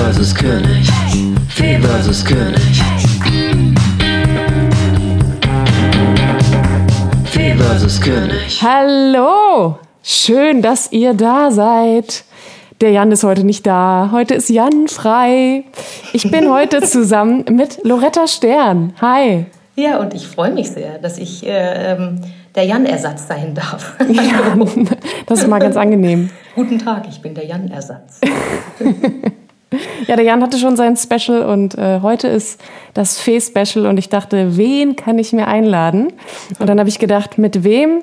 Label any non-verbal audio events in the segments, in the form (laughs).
Fee vs. König. Fee vs. König. Fee vs. König. Hallo! Schön, dass ihr da seid. Der Jan ist heute nicht da. Heute ist Jan frei. Ich bin heute (laughs) zusammen mit Loretta Stern. Hi. Ja, und ich freue mich sehr, dass ich äh, ähm, der Jan-Ersatz sein darf. Ja, (laughs) das ist mal ganz angenehm. Guten Tag, ich bin der Jan-Ersatz. (laughs) Ja, der Jan hatte schon sein Special und äh, heute ist das Fee-Special und ich dachte, wen kann ich mir einladen? Und dann habe ich gedacht, mit wem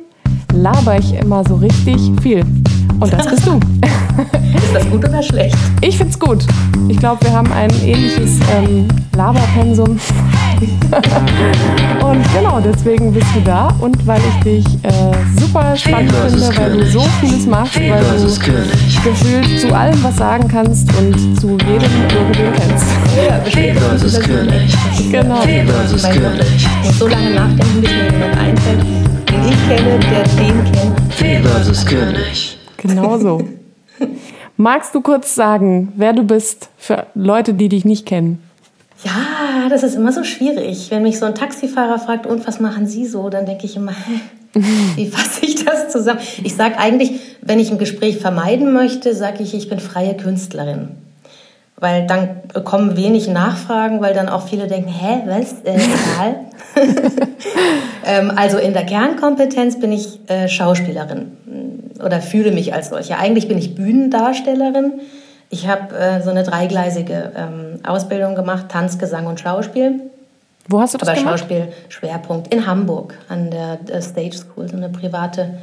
laber ich immer so richtig viel? Und das bist du. (laughs) Ist das gut oder schlecht? Ich find's gut. Ich glaube, wir haben ein ähnliches ähm, Laberpensum. (laughs) und genau, deswegen bist du da. Und weil ich dich äh, super spannend versus finde, weil du so vieles machst, weil du gefühlt zu allem was sagen kannst und zu jedem irgendwen kennst. Ja, Fee vs. König. Genau. Mein Gott, König. ich muss so lange nachdenken, bis mir jemand einfällt, ich kenne, der den kennt. Fee vs. König. Genau so. (laughs) Magst du kurz sagen, wer du bist für Leute, die dich nicht kennen? Ja, das ist immer so schwierig. Wenn mich so ein Taxifahrer fragt, und was machen Sie so, dann denke ich immer, (laughs) hä, wie fasse ich das zusammen? Ich sage eigentlich, wenn ich ein Gespräch vermeiden möchte, sage ich, ich bin freie Künstlerin. Weil dann kommen wenig Nachfragen, weil dann auch viele denken, hä, was, äh, egal. (laughs) ähm, also in der Kernkompetenz bin ich äh, Schauspielerin mm, oder fühle mich als solche. Eigentlich bin ich Bühnendarstellerin. Ich habe äh, so eine dreigleisige ähm, Ausbildung gemacht, Tanz, Gesang und Schauspiel. Wo hast du das Aber gemacht? Schauspiel Schwerpunkt in Hamburg an der, der Stage School, so eine private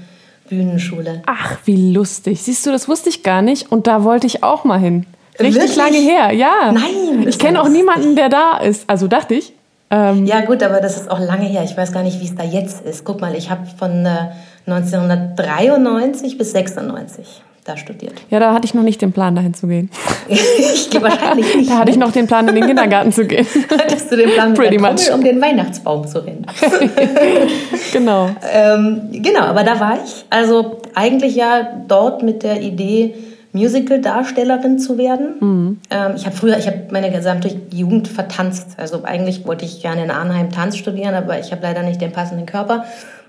Bühnenschule. Ach, wie lustig. Siehst du, das wusste ich gar nicht und da wollte ich auch mal hin. Richtig Wirklich? lange her, ja. Nein, Ich kenne auch niemanden, der da ist. Also dachte ich. Ähm, Ja gut, aber das ist auch lange her. Ich weiß gar nicht, wie es da jetzt ist. Guck mal, ich habe von äh, 1993 bis 96 da studiert. ja, da hatte ich noch nicht den Plan, dahin zu gehen. (laughs) ich gehe wahrscheinlich nicht. Da hatte ich ne? noch den Plan, in den Kindergarten zu gehen. (laughs) Hattest du den Plan mit Pretty. Trommel, um den Weihnachtsbaum zu rennen? (laughs) genau. ähm, genau, aber da war ich. Also eigentlich ja dort mit der Idee, Musical-Darstellerin zu werden. Ähm, ich habe früher, ich habe meine gesamte Jugend vertanzt. Also eigentlich wollte ich gerne in Arnheim Tanz studieren, aber ich habe leider nicht den passenden Körper.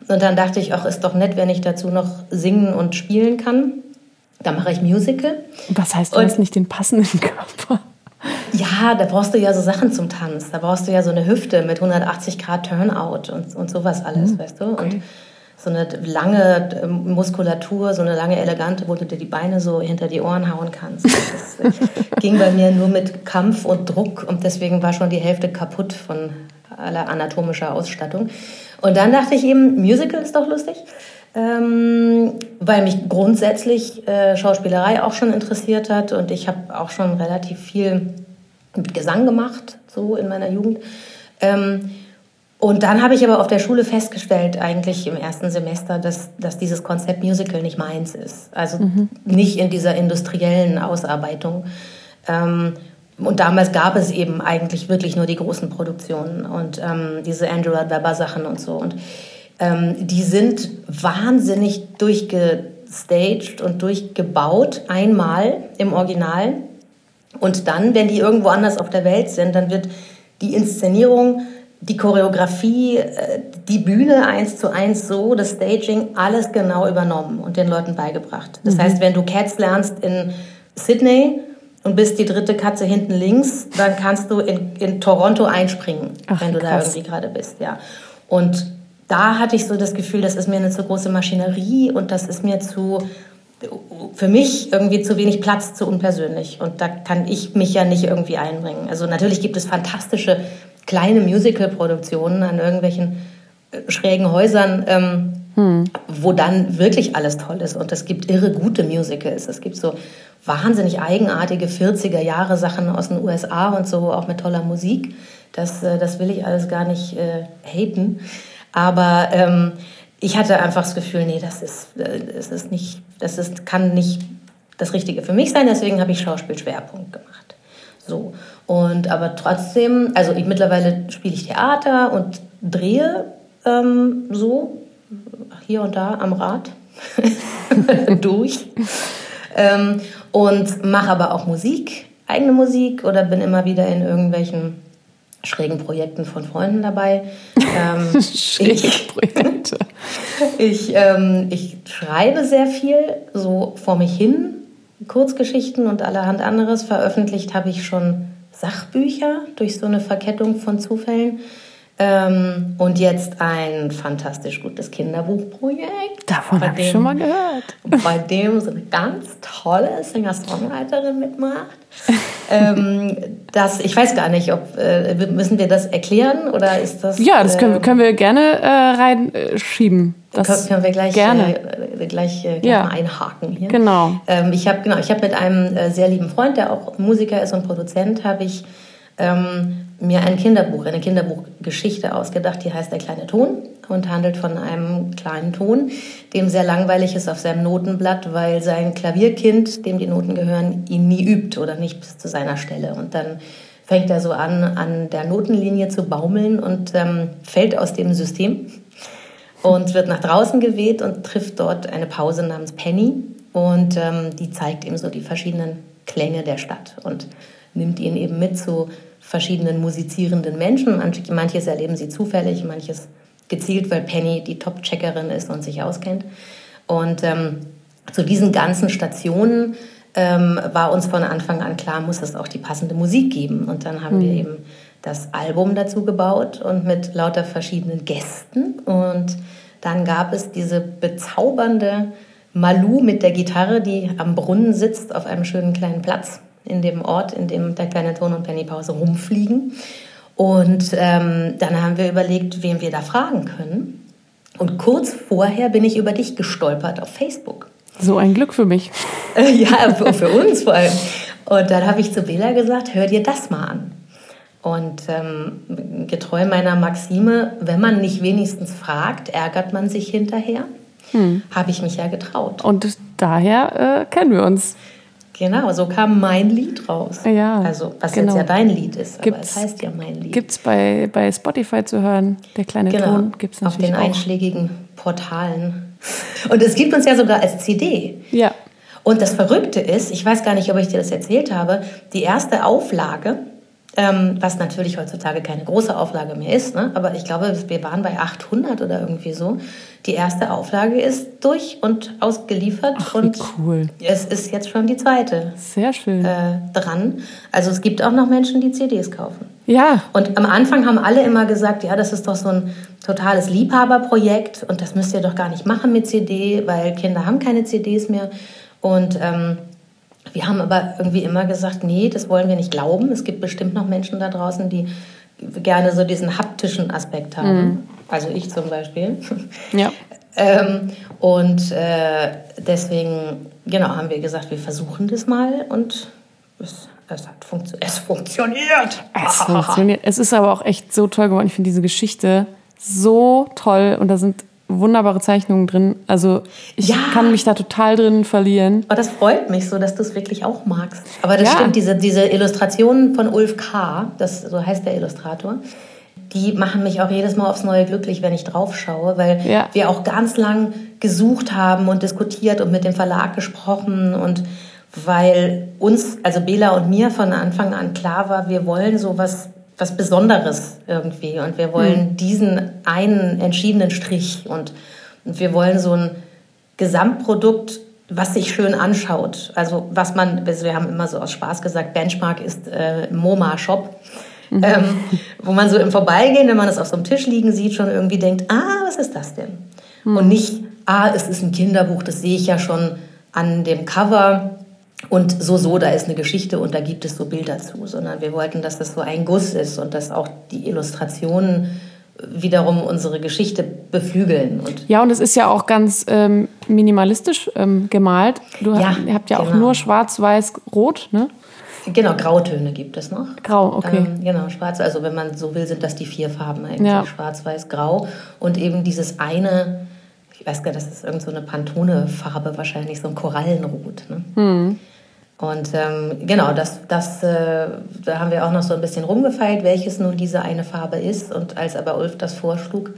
Und dann dachte ich, ach, ist doch nett, wenn ich dazu noch singen und spielen kann. Da mache ich Musical. Was heißt, du Und- hast nicht den passenden (laughs) Körper? Ja, da brauchst du ja so Sachen zum Tanz. Da brauchst du ja so eine Hüfte mit 180 Grad Turnout und, und sowas alles, weißt du? Und so eine lange ähm, Muskulatur, so eine lange elegante, wo du dir die Beine so hinter die Ohren hauen kannst. Das (laughs) ging bei mir nur mit Kampf und Druck und deswegen war schon die Hälfte kaputt von aller anatomischer Ausstattung. Und dann dachte ich eben, Musical ist doch lustig. Ähm, weil mich grundsätzlich äh, Schauspielerei auch schon interessiert hat und ich habe auch schon relativ viel mit Gesang gemacht, so in meiner Jugend. Ähm, und dann habe ich aber auf der Schule festgestellt, eigentlich im ersten Semester, dass, dass dieses Konzept Musical nicht meins ist. Also nicht in dieser industriellen Ausarbeitung. Ähm, und damals gab es eben eigentlich wirklich nur die großen Produktionen und ähm, diese Andrew Webber Sachen und so. Und ähm, die sind wahnsinnig durchgestaged und durchgebaut, einmal im Original. Und dann, wenn die irgendwo anders auf der Welt sind, dann wird die Inszenierung, die Choreografie, äh, die Bühne eins zu eins so, das Staging, alles genau übernommen und den Leuten beigebracht. Das heißt, wenn du Cats lernst in Sydney und bist die dritte Katze hinten links, dann kannst du in, in Toronto einspringen, Ach, wenn du da krass. irgendwie gerade bist, ja. Und da hatte ich so das Gefühl, das ist mir eine zu große Maschinerie und das ist mir zu, für mich irgendwie zu wenig Platz, zu unpersönlich. Und da kann ich mich ja nicht irgendwie einbringen. Also natürlich gibt es fantastische kleine Musical-Produktionen an irgendwelchen äh, schrägen Häusern, ähm, wo dann wirklich alles toll ist. Und es gibt irre gute Musicals. Es gibt so wahnsinnig eigenartige 40er Jahre Sachen aus den USA und so, auch mit toller Musik. Das, äh, das will ich alles gar nicht äh, haten. Aber ähm, ich hatte einfach das Gefühl, nee, das ist, äh, das ist nicht, das ist, kann nicht das Richtige für mich sein. Deswegen habe ich Schauspielschwerpunkt gemacht. So. Und aber trotzdem, also ich, mittlerweile spiele ich Theater und drehe ähm, so hier und da am Rad (laughs) durch. Ähm, und mache aber auch Musik eigene Musik oder bin immer wieder in irgendwelchen schrägen Projekten von Freunden dabei. Ähm, (laughs) Schräge Projekte. (laughs) ich, ähm, ich schreibe sehr viel, so vor mich hin, Kurzgeschichten und allerhand anderes. Veröffentlicht habe ich schon Sachbücher durch so eine Verkettung von Zufällen. Ähm, und jetzt ein fantastisch gutes Kinderbuchprojekt. Davon habe ich schon mal gehört. Bei dem so eine ganz tolle Singer-Songwriterin mitmacht. (laughs) ähm, das, ich weiß gar nicht, ob äh, müssen wir das erklären oder ist das? Ja, das können, ähm, können wir gerne äh, reinschieben. können, Das können wir gleich, gerne. Äh, gleich, äh, gleich Ja. mal einhaken hier. Genau. Ähm, ich habe genau, ich habe mit einem äh, sehr lieben Freund, der auch Musiker ist und Produzent, habe ich ähm, mir ein Kinderbuch, eine Kinderbuchgeschichte ausgedacht, die heißt Der kleine Ton und handelt von einem kleinen Ton, dem sehr langweilig ist auf seinem Notenblatt, weil sein Klavierkind, dem die Noten gehören, ihn nie übt oder nicht bis zu seiner Stelle. Und dann fängt er so an, an der Notenlinie zu baumeln und ähm, fällt aus dem System und wird nach draußen geweht und trifft dort eine Pause namens Penny und ähm, die zeigt ihm so die verschiedenen Klänge der Stadt und nimmt ihn eben mit zu verschiedenen musizierenden Menschen. Manch- Manches erleben sie zufällig, manches gezielt, weil Penny die Top-Checkerin ist und sich auskennt. Und ähm, zu diesen ganzen Stationen ähm, war uns von Anfang an klar, muss es auch die passende Musik geben. Und dann haben wir eben das Album dazu gebaut und mit lauter verschiedenen Gästen. Und dann gab es diese bezaubernde Malu mit der Gitarre, die am Brunnen sitzt auf einem schönen kleinen Platz in dem Ort, in dem der kleine Ton und Penny Pause rumfliegen. Und ähm, dann haben wir überlegt, wen wir da fragen können. Und kurz vorher bin ich über dich gestolpert auf Facebook. So ein Glück für mich. (laughs) Äh, ja, für, für uns vor allem. Und dann habe ich zu Bela gesagt, hör dir das mal an. Und ähm, getreu meiner Maxime, wenn man nicht wenigstens fragt, ärgert man sich hinterher, habe ich mich ja getraut. Und daher äh, kennen wir uns. Genau, so kam mein Lied raus. Ja, Also, was genau. jetzt ja dein Lied ist, aber Gibt's- es heißt ja mein Lied. Gibt es bei, bei Spotify zu hören. Der kleine genau, Ton gibt es auf den auch. einschlägigen Portalen. Und es gibt uns ja sogar als CD. Ja. Und das Verrückte ist, ich weiß gar nicht, ob ich dir das erzählt habe, die erste Auflage, ähm, was natürlich heutzutage keine große Auflage mehr ist, ne? aber ich glaube, wir waren bei 800 oder irgendwie so. Die erste Auflage ist durch und ausgeliefert Ach, und cool. es ist jetzt schon die zweite Sehr schön. äh, dran. Also es gibt auch noch Menschen, die CDs kaufen. ja, Und am Anfang haben alle immer gesagt, ja, das ist doch so ein totales Liebhaberprojekt und das müsst ihr doch gar nicht machen mit CD, weil Kinder haben keine CDs mehr. Und ähm, wir haben aber irgendwie immer gesagt, nee, das wollen wir nicht glauben. Es gibt bestimmt noch Menschen da draußen, die gerne so diesen haptischen Aspekt haben. Also ich zum Beispiel. ja. (laughs) Ähm, und äh, deswegen, genau, haben wir gesagt, wir versuchen das mal und es, es, hat funktio (laughs) es funktioniert. Es funktioniert. Es ist aber auch echt so toll geworden. Ich finde diese Geschichte so toll und da sind wunderbare Zeichnungen drin. Also ich Ja. kann mich da total drin verlieren. Aber das freut mich so, dass du es wirklich auch magst. Aber das Ja. stimmt, diese, diese Illustrationen von Ulf K., das, so heißt der Illustrator, die machen mich auch jedes Mal aufs Neue glücklich, wenn ich drauf schaue, weil Ja. wir auch ganz lang gesucht haben und diskutiert und mit dem Verlag gesprochen und weil uns, also Bela und mir von Anfang an klar war, wir wollen so was, Besonderes irgendwie und wir wollen diesen einen entschiedenen Strich und, und wir wollen so ein Gesamtprodukt, was sich schön anschaut. Also was man, also wir haben immer so aus Spaß gesagt, Benchmark ist äh, MoMA-Shop. Ähm, wo man so im Vorbeigehen, wenn man es auf so einem Tisch liegen sieht, schon irgendwie denkt, ah, was ist das denn? Und nicht, ah, es ist ein Kinderbuch, das sehe ich ja schon an dem Cover und so, so, da ist eine Geschichte und da gibt es so Bilder zu, sondern wir wollten, dass das so ein Guss ist und dass auch die Illustrationen wiederum unsere Geschichte beflügeln. Und Ja, und es ist ja auch ganz ähm, minimalistisch ähm, gemalt. Du Ja, ihr habt ja auch genau. nur schwarz, weiß, rot, ne? genau, Grautöne gibt es noch. Grau, okay. Ähm, genau, schwarz. Also wenn man so will, sind das die vier Farben eigentlich. Ja. Schwarz, weiß, grau. Und eben dieses eine, ich weiß gar nicht, das ist irgend so eine Pantone-Farbe wahrscheinlich, so ein Korallenrot. Ne? Hm. Und ähm, genau, das, das, äh, da haben wir auch noch so ein bisschen rumgefeilt, welches nun diese eine Farbe ist. Und als aber Ulf das vorschlug,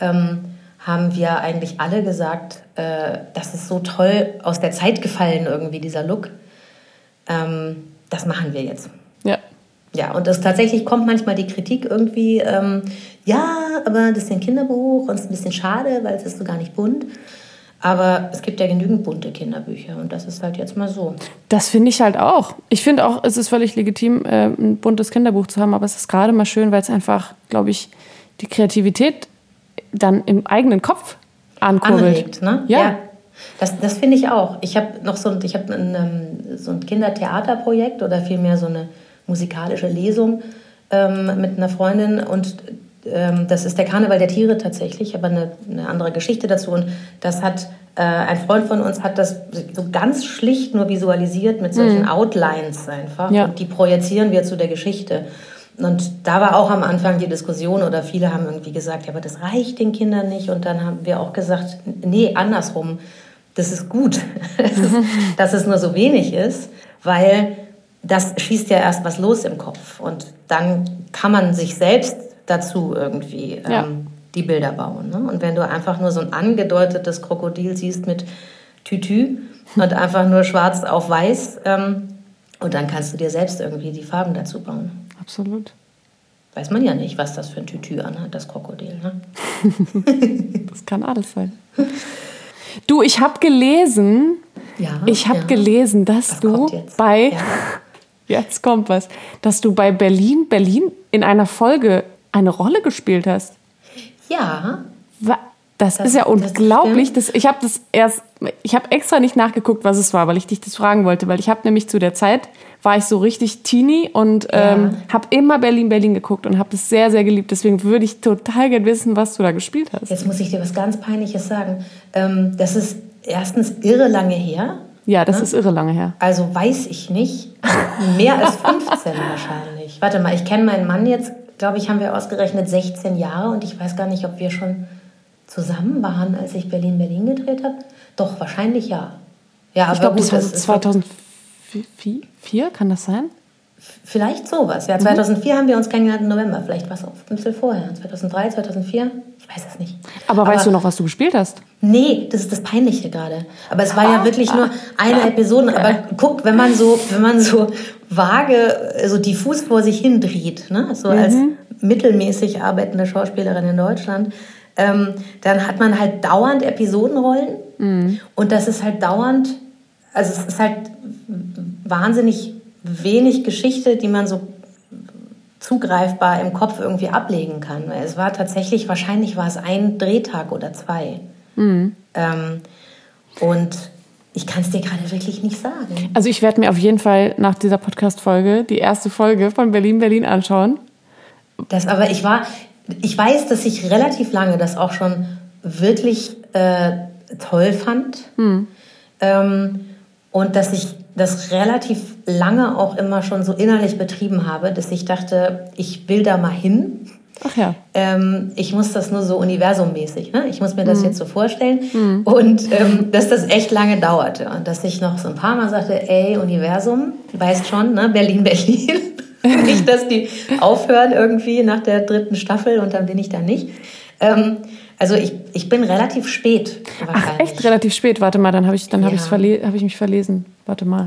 ähm, haben wir eigentlich alle gesagt, äh, das ist so toll aus der Zeit gefallen irgendwie, dieser Look. Ähm, das machen wir jetzt. Ja. Ja, und das tatsächlich kommt manchmal die Kritik irgendwie, ähm, ja, aber das ist ja ein Kinderbuch und es ist ein bisschen schade, weil es ist so gar nicht bunt. Aber es gibt ja genügend bunte Kinderbücher und das ist halt jetzt mal so. Das finde ich halt auch. Ich finde auch, es ist völlig legitim, äh, ein buntes Kinderbuch zu haben, aber es ist gerade mal schön, weil es einfach, glaube ich, die Kreativität dann im eigenen Kopf ankurbelt. Anregt, ne? Ja. Das, das finde ich auch. Ich habe noch so ein, ich hab ein, ähm, so ein Kindertheaterprojekt oder vielmehr so eine musikalische Lesung ähm, mit einer Freundin und ähm, das ist der Karneval der Tiere tatsächlich, aber eine, eine andere Geschichte dazu. Und das hat äh, ein Freund von uns hat das so ganz schlicht nur visualisiert mit solchen Outlines einfach. Ja. Und die projizieren wir zu der Geschichte. Und da war auch am Anfang die Diskussion oder viele haben irgendwie gesagt, ja, aber das reicht den Kindern nicht. Und dann haben wir auch gesagt, nee, andersrum. Das ist gut, (laughs) (laughs) dass es nur so wenig ist, weil das schießt ja erst was los im Kopf. Und dann kann man sich selbst dazu irgendwie ähm, Ja. die Bilder bauen. Ne? Und wenn du einfach nur so ein angedeutetes Krokodil siehst mit Tütü und einfach nur schwarz auf weiß, ähm, und dann kannst du dir selbst irgendwie die Farben dazu bauen. Absolut. Weiß man ja nicht, was das für ein Tütü anhat, das Krokodil. Ne? (laughs) Das kann alles sein. Du, ich habe gelesen, Ja, ich habe ja. gelesen, dass Was du bei, Ja. Jetzt kommt was, dass du bei Berlin, Berlin in einer Folge eine Rolle gespielt hast. Ja, Das, Das- ist ja das unglaublich. stimmt. Das, ich habe das erst, ich habe extra nicht nachgeguckt, was es war, weil ich dich das fragen wollte, weil ich habe nämlich zu der Zeit war ich so richtig teeny und ähm, habe immer Berlin Berlin geguckt und habe das sehr sehr geliebt. Deswegen würde ich total gerne wissen, was du da gespielt hast. jetzt muss ich dir was ganz Peinliches sagen. Ähm, das ist erstens irre lange her. Ja, das Ne? ist irre lange her. Also weiß ich nicht. Mehr als (laughs) 15 wahrscheinlich. Warte mal, ich kenne meinen Mann jetzt, glaube ich, haben wir ausgerechnet 16 Jahre und ich weiß gar nicht, ob wir schon zusammen waren, als ich Berlin Berlin gedreht habe. Doch, wahrscheinlich ja. Ja, aber Ich glaube, das war das so ist 2004, kann das sein? vielleicht sowas. Ja, 2004 haben wir uns kennengelernt im November. Vielleicht war es auch ein bisschen vorher. 2003, 2004? Ich weiß es nicht. Aber, weißt du noch, was du gespielt hast? Nee, das ist das Peinliche gerade. Aber es war ja wirklich nur eine Episode. Aber guck, wenn man so, wenn man so vage, so diffus vor sich hin dreht, ne? so als mittelmäßig arbeitende Schauspielerin in Deutschland, ähm, dann hat man halt dauernd Episodenrollen. Und das ist halt dauernd, also es ist halt wahnsinnig wenig Geschichte, die man so zugreifbar im Kopf irgendwie ablegen kann. Es war tatsächlich, wahrscheinlich war es ein Drehtag oder zwei. Ähm, und ich kann es dir gerade wirklich nicht sagen. Also ich werde mir auf jeden Fall nach dieser Podcast-Folge die erste Folge von Berlin Berlin anschauen. Das, aber ich war, ich weiß, dass ich relativ lange das auch schon wirklich äh, toll fand. Ähm, und dass ich das relativ lange auch immer schon so innerlich betrieben habe, dass ich dachte, ich will da mal hin. Ach ja. Ähm, ich muss das nur so universummäßig, ne? ich muss mir das jetzt so vorstellen und ähm, dass das echt lange dauerte und dass ich noch so ein paar Mal sagte, ey Universum, weißt schon, ne? Berlin, (laughs) Berlin. (laughs) nicht, dass die aufhören irgendwie nach der dritten Staffel und dann bin ich da nicht. Ähm, also ich, ich bin relativ spät Ach, echt relativ spät. Warte mal, dann habe ich, dann hab Ja. verle hab ich mich verlesen. Warte mal.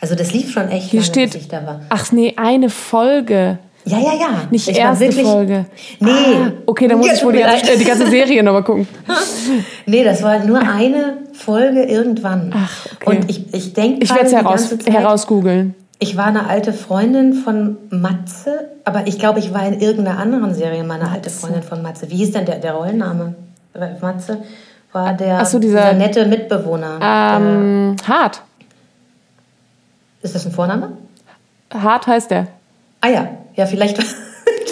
Also das lief schon echt Hier lange, steht. ich da war. Ach nee, eine Folge. Ja, ja, ja. Nicht Ich erste wirklich- Folge. Nee. Ah, okay, dann muss Ja, ich wohl die ganze, äh, die ganze Serie nochmal gucken. (laughs) Nee, das war nur eine Folge irgendwann. Ach, okay. Und ich, ich denke Ich werde es heraus, herausgoogeln. Ich war eine alte Freundin von Matze, aber ich glaube, ich war in irgendeiner anderen Serie mal eine alte Freundin von Matze. Wie hieß denn der, der Rollenname? Äh, Matze war der Ach so, dieser- nette Mitbewohner. Ähm, Hart. der, ist das ein Vorname? Hart heißt der. Ah ja, ja, vielleicht. (laughs)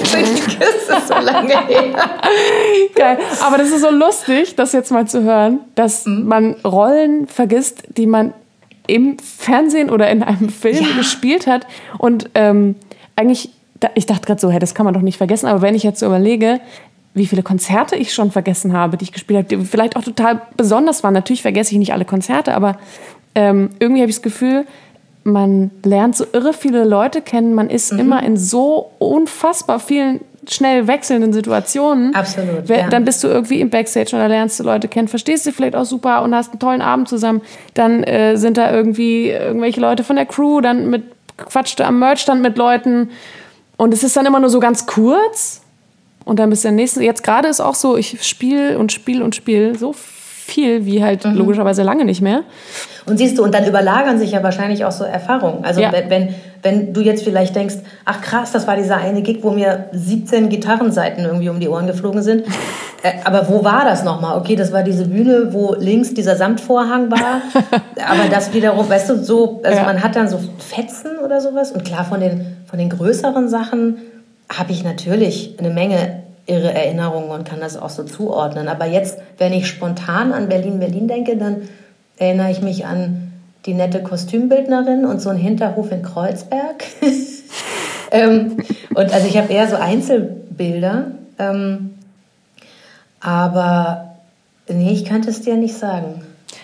Das ist so lange her. (laughs) Geil. Aber das ist so lustig, das jetzt mal zu hören, dass Mhm. man Rollen vergisst, die man im Fernsehen oder in einem Film Ja. gespielt hat. Und ähm, eigentlich, ich dachte gerade so, hey, das kann man doch nicht vergessen. Aber wenn ich jetzt so überlege, wie viele Konzerte ich schon vergessen habe, die ich gespielt habe, die vielleicht auch total besonders waren. Natürlich vergesse ich nicht alle Konzerte, aber ähm, irgendwie habe ich das Gefühl, man lernt so irre viele Leute kennen. Man Mhm. ist immer in so unfassbar vielen schnell wechselnden Situationen. Absolut, ja. Dann bist du irgendwie im Backstage oder lernst du Leute kennen, verstehst du vielleicht auch super und hast einen tollen Abend zusammen. Dann äh, sind da irgendwie irgendwelche Leute von der Crew, dann mit quatschte am Merchstand mit Leuten und es ist dann immer nur so ganz kurz und dann bis der nächste. Jetzt gerade ist auch so, ich spiele und spiele und spiele so viel wie halt mhm. logischerweise lange nicht mehr. Und siehst du, und dann überlagern sich ja wahrscheinlich auch so Erfahrungen. Also ja. wenn, wenn du jetzt vielleicht denkst, ach krass, das war dieser eine Gig, wo mir 17 Gitarrenseiten irgendwie um die Ohren geflogen sind. (laughs) Äh, aber wo war das nochmal? Okay, das war diese Bühne, wo links dieser Samtvorhang war. (laughs) aber das wiederum, weißt du, so, also ja. man hat dann so Fetzen oder sowas. Und klar, von den, von den größeren Sachen habe ich natürlich eine Menge irre Erinnerungen und kann das auch so zuordnen. Aber jetzt, wenn ich spontan an Berlin-Berlin denke, dann erinnere ich mich an die nette Kostümbildnerin und so einen Hinterhof in Kreuzberg. (laughs) ähm, und also ich habe eher so Einzelbilder. Ähm, aber nee, ich könnte es dir nicht sagen.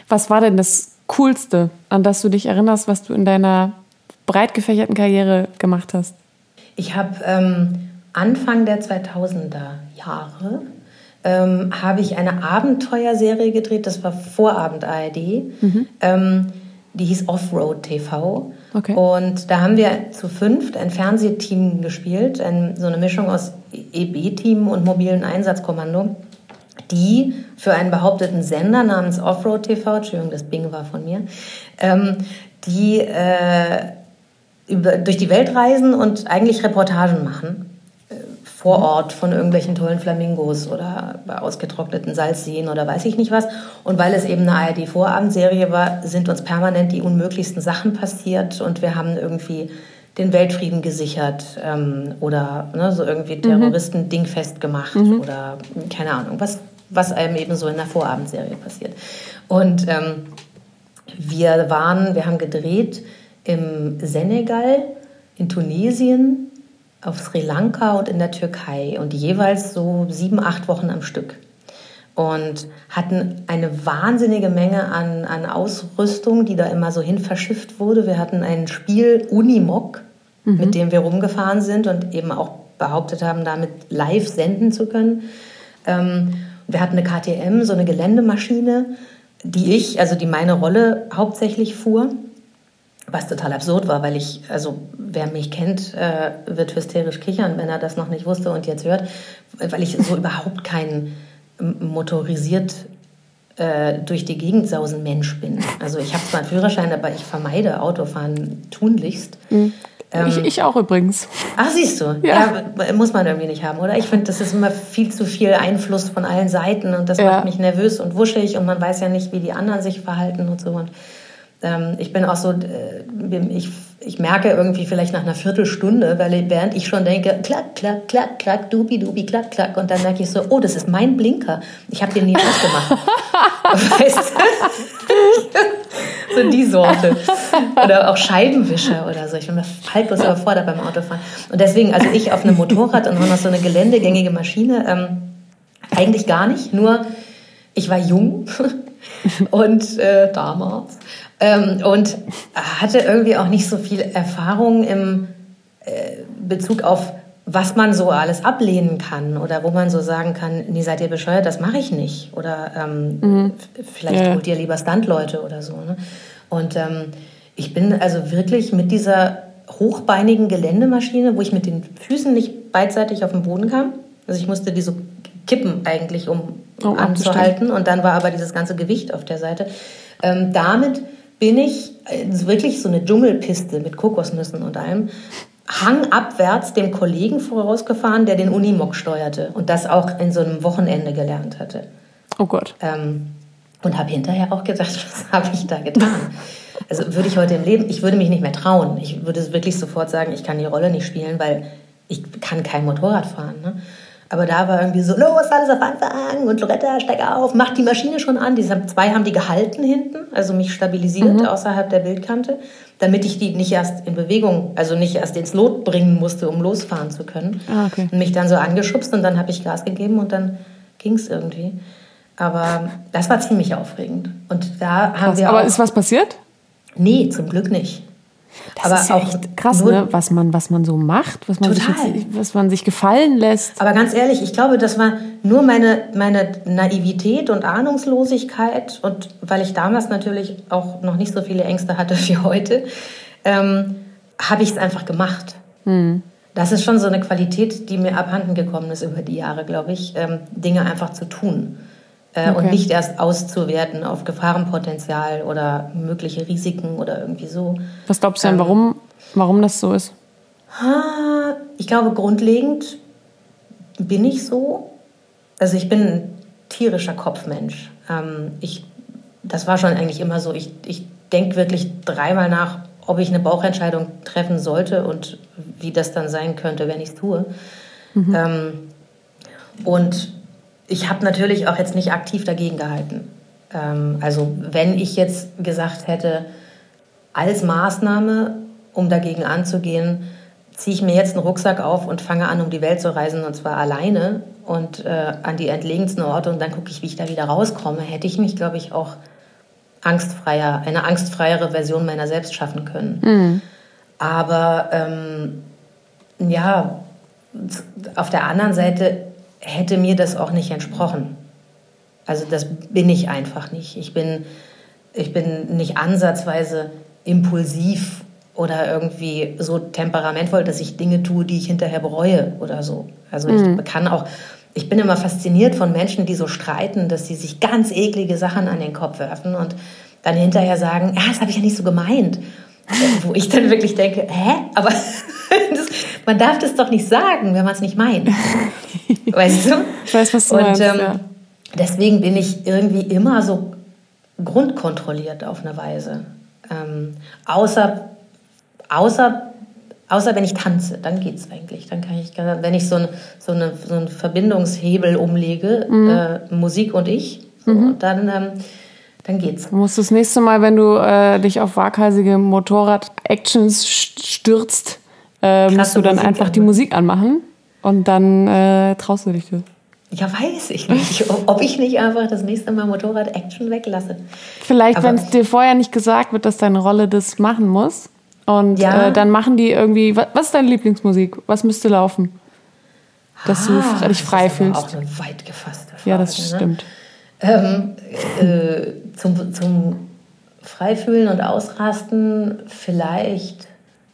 Was war denn das Coolste, an das du dich erinnerst, was du in deiner breit gefächerten Karriere gemacht hast? Ich habe ähm, Anfang der 2000er Jahre ähm, habe ich eine Abenteuerserie gedreht, das war Vorabend ARD. Mhm. Ähm, die hieß Offroad TV. Okay. Und da haben wir zu fünft ein Fernsehteam gespielt, ein, so eine Mischung aus EB-Team und mobilen Einsatzkommando, die für einen behaupteten Sender namens Offroad TV, Entschuldigung, das Bing war von mir, ähm, die äh, über, durch die Welt reisen und eigentlich Reportagen machen vor Ort von irgendwelchen tollen Flamingos oder ausgetrockneten Salzseen oder weiß ich nicht was. Und weil es eben eine ARD-Vorabendserie war, sind uns permanent die unmöglichsten Sachen passiert und wir haben irgendwie den Weltfrieden gesichert ähm, oder ne, so irgendwie mhm. Terroristen dingfest gemacht mhm. oder keine Ahnung, was, was einem eben so in der Vorabendserie passiert. Und ähm, wir waren, wir haben gedreht im Senegal, in Tunesien, auf Sri Lanka und in der Türkei und jeweils so sieben, acht Wochen am Stück. Und hatten eine wahnsinnige Menge an, an Ausrüstung, die da immer so hin verschifft wurde. Wir hatten ein Spiel Unimog, mhm. mit dem wir rumgefahren sind und eben auch behauptet haben, damit live senden zu können. Ähm, wir hatten eine KTM, so eine Geländemaschine, die ich, also die meine Rolle hauptsächlich fuhr was total absurd war, weil ich, also wer mich kennt, äh, wird hysterisch kichern, wenn er das noch nicht wusste und jetzt hört, weil ich so (laughs) überhaupt kein motorisiert äh, durch die Gegend sausen Mensch bin. Also ich habe zwar einen Führerschein, aber ich vermeide Autofahren tunlichst. Mhm. Ähm, ich, ich, auch übrigens. Ach, siehst du. Ja. ja. muss man irgendwie nicht haben, oder? Ich finde, das ist immer viel zu viel Einfluss von allen Seiten und das ja. macht mich nervös und wuschig und man weiß ja nicht, wie die anderen sich verhalten und so. Und ich bin auch so, äh, ich, ich merke irgendwie vielleicht nach einer Viertelstunde, weil während ich schon denke, klack, klack, klack, klack, dubi, dubi, klack, klack, und dann merke ich so, oh, das ist mein Blinker. Ich habe den nie ausgemacht. (laughs) weißt du? (laughs) so die Sorte. Oder auch Scheibenwischer oder so. Ich bin haltlos überfordert beim Autofahren. Und deswegen, also ich auf einem Motorrad und auch noch so eine geländegängige Maschine, ähm, eigentlich gar nicht. Nur ich war jung (laughs) und äh, damals ähm, und hatte irgendwie auch nicht so viel Erfahrung im äh, Bezug auf, was man so alles ablehnen kann oder wo man so sagen kann, nee, seid ihr bescheuert, das mache ich nicht. Oder ähm, mhm. vielleicht ja. holt ihr lieber Standleute oder so. Ne? Und ähm, ich bin also wirklich mit dieser hochbeinigen Geländemaschine, wo ich mit den Füßen nicht beidseitig auf den Boden kam. Also ich musste die so kippen eigentlich, um oh, anzuhalten. Und dann war aber dieses ganze Gewicht auf der Seite. Ähm, damit bin ich äh, wirklich so eine Dschungelpiste mit Kokosnüssen und allem hangabwärts dem Kollegen vorausgefahren, der den Unimog steuerte und das auch in so einem Wochenende gelernt hatte. Oh Gott. Ähm, und habe hinterher auch gedacht, (laughs) was habe ich da getan? Also würde ich heute im Leben, ich würde mich nicht mehr trauen. Ich würde wirklich sofort sagen, ich kann die Rolle nicht spielen, weil ich kann kein Motorrad fahren. Ne? Aber da war irgendwie so, los, alles auf Anfang und Loretta, steig auf, mach die Maschine schon an. Die zwei haben die gehalten hinten, also mich stabilisiert mhm. außerhalb der Bildkante, damit ich die nicht erst in Bewegung, also nicht erst ins Lot bringen musste, um losfahren zu können. Ah, okay. Und mich dann so angeschubst und dann habe ich Gas gegeben und dann ging es irgendwie. Aber das war ziemlich aufregend. Und da haben Krass, wir Aber ist was passiert? Nee, zum Glück nicht. Das aber ist ja auch echt krass, ne? was, man, was man so macht, was man, sich jetzt, was man sich gefallen lässt. Aber ganz ehrlich, ich glaube, das war nur meine, meine Naivität und Ahnungslosigkeit und weil ich damals natürlich auch noch nicht so viele Ängste hatte (laughs) wie heute. Ähm, habe ich es einfach gemacht. Mhm. Das ist schon so eine Qualität, die mir abhanden gekommen ist über die Jahre, glaube ich, ähm, Dinge einfach zu tun. Äh, okay. Und nicht erst auszuwerten auf Gefahrenpotenzial oder mögliche Risiken oder irgendwie so. Was glaubst du denn, ähm, warum, warum das so ist? Ich glaube, grundlegend bin ich so. Also ich bin ein tierischer Kopfmensch. Ähm, ich, das war schon eigentlich immer so. Ich, ich denke wirklich dreimal nach, ob ich eine Bauchentscheidung treffen sollte und wie das dann sein könnte, wenn ich es tue. Mhm. Ähm, und ich habe natürlich auch jetzt nicht aktiv dagegen gehalten. Ähm, also wenn ich jetzt gesagt hätte, als Maßnahme, um dagegen anzugehen, ziehe ich mir jetzt einen Rucksack auf und fange an, um die Welt zu reisen, und zwar alleine und äh, an die entlegensten Orte und dann gucke ich, wie ich da wieder rauskomme, hätte ich mich, glaube ich, auch angstfreier, eine angstfreiere Version meiner selbst schaffen können. Mhm. Aber ähm, ja, auf der anderen Seite hätte mir das auch nicht entsprochen. Also das bin ich einfach nicht. Ich bin, ich bin nicht ansatzweise impulsiv oder irgendwie so temperamentvoll, dass ich Dinge tue, die ich hinterher bereue oder so. Also ich mhm. kann auch, ich bin immer fasziniert von Menschen, die so streiten, dass sie sich ganz eklige Sachen an den Kopf werfen und dann hinterher sagen, ja, das habe ich ja nicht so gemeint. Wo ich dann wirklich denke, hä? Aber (laughs) das, man darf das doch nicht sagen, wenn man es nicht meint. (laughs) Weißt du? Ich weiß, was du und, meinst, ähm, ja. Deswegen bin ich irgendwie immer so grundkontrolliert auf eine Weise. Ähm, außer, außer, außer wenn ich tanze, dann geht es eigentlich. Dann kann ich, wenn ich so, ein, so, eine, so einen Verbindungshebel umlege, mhm. äh, Musik und ich, so, mhm. dann, ähm, dann geht's. Du musst das nächste Mal, wenn du äh, dich auf waghalsige Motorrad-Actions stürzt, äh, musst du dann Musik einfach die Musik anmachen und dann äh, traust du dich das. Ja, weiß ich nicht. Ob ich nicht einfach das nächste Mal Motorrad-Action weglasse. Vielleicht, wenn es dir vorher nicht gesagt wird, dass deine Rolle das machen muss. Und ja. äh, dann machen die irgendwie. Was, was, ist deine Lieblingsmusik? Was müsste laufen? Dass ah, du dich frei das ist fühlst. auch eine weit gefasste Frage. Ja, das ne? Ähm, äh, zum, zum Freifühlen und Ausrasten vielleicht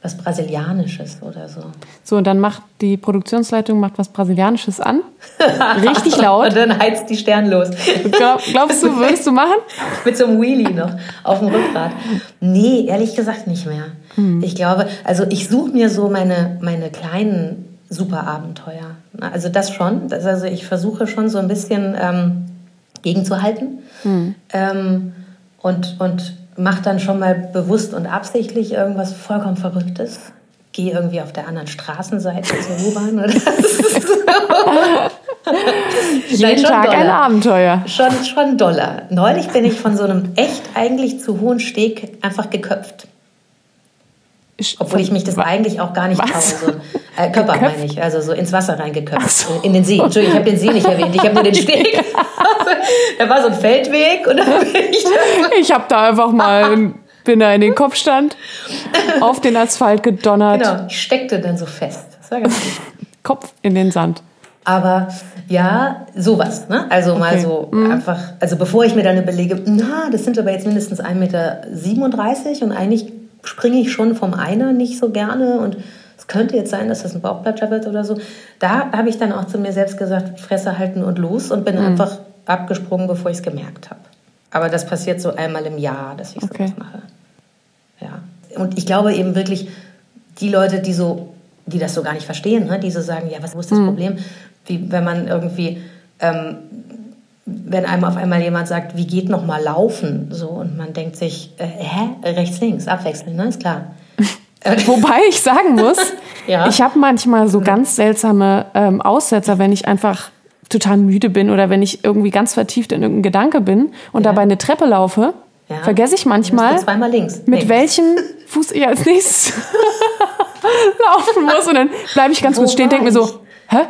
was Brasilianisches oder so. So, und dann macht die Produktionsleitung macht was Brasilianisches an. (laughs) Richtig laut. und dann heizt die Stern los. Glaub, glaubst du, würdest du machen? (laughs) Mit so einem Wheelie noch auf dem Rückgrat. Nee, ehrlich gesagt nicht mehr. Hm. Ich glaube, also ich suche mir so meine, meine kleinen Superabenteuer. Also das schon. Das, also ich versuche schon so ein bisschen ähm, gegenzuhalten. Hm. Ähm, und, und mach dann schon mal bewusst und absichtlich irgendwas vollkommen Verrücktes. Geh irgendwie auf der anderen Straßenseite zur U-Bahn oder so. (laughs) Jeden Tag doller. ein Abenteuer. Schon, schon doller. Neulich bin ich von so einem echt eigentlich zu hohen Steg einfach geköpft. Obwohl ich mich das eigentlich auch gar nicht traue. So, äh, Körper meine ich, also so ins Wasser reingeköpft. So. In den See. Entschuldigung, ich habe den See nicht erwähnt. Ich habe nur den (laughs) Steg. (laughs) da war so ein Feldweg und dann bin ich da. Ich habe da einfach mal, (laughs) bin da in den Kopfstand, auf den Asphalt gedonnert. Genau, ich steckte dann so fest. Das war ganz gut. Kopf in den Sand. Aber ja, sowas. Ne? Also okay. mal so mhm. einfach, also bevor ich mir dann überlege, na, das sind aber jetzt mindestens 1,37 Meter und eigentlich springe ich schon vom Einer nicht so gerne und es könnte jetzt sein, dass das ein Bauchplatscher wird oder so. Da habe ich dann auch zu mir selbst gesagt, Fresse halten und los und bin mhm. einfach abgesprungen, bevor ich es gemerkt habe. Aber das passiert so einmal im Jahr, dass ich okay. sowas mache. Ja. Und ich glaube eben wirklich, die Leute, die so, die das so gar nicht verstehen, ne, die so sagen, ja, was ist das mhm. Problem? Wie wenn man irgendwie ähm, wenn einem auf einmal jemand sagt, wie geht noch mal laufen, so und man denkt sich, äh, hä, rechts links abwechseln, ne, ist klar. (laughs) Wobei ich sagen muss, (laughs) ja. ich habe manchmal so ganz seltsame ähm, Aussetzer, wenn ich einfach total müde bin oder wenn ich irgendwie ganz vertieft in irgendeinen Gedanke bin und ja. dabei eine Treppe laufe, ja. vergesse ich manchmal, zweimal links. mit links. welchem Fuß ich als nächstes (laughs) laufen muss und dann bleibe ich ganz Wo kurz stehen, denke mir so, hä?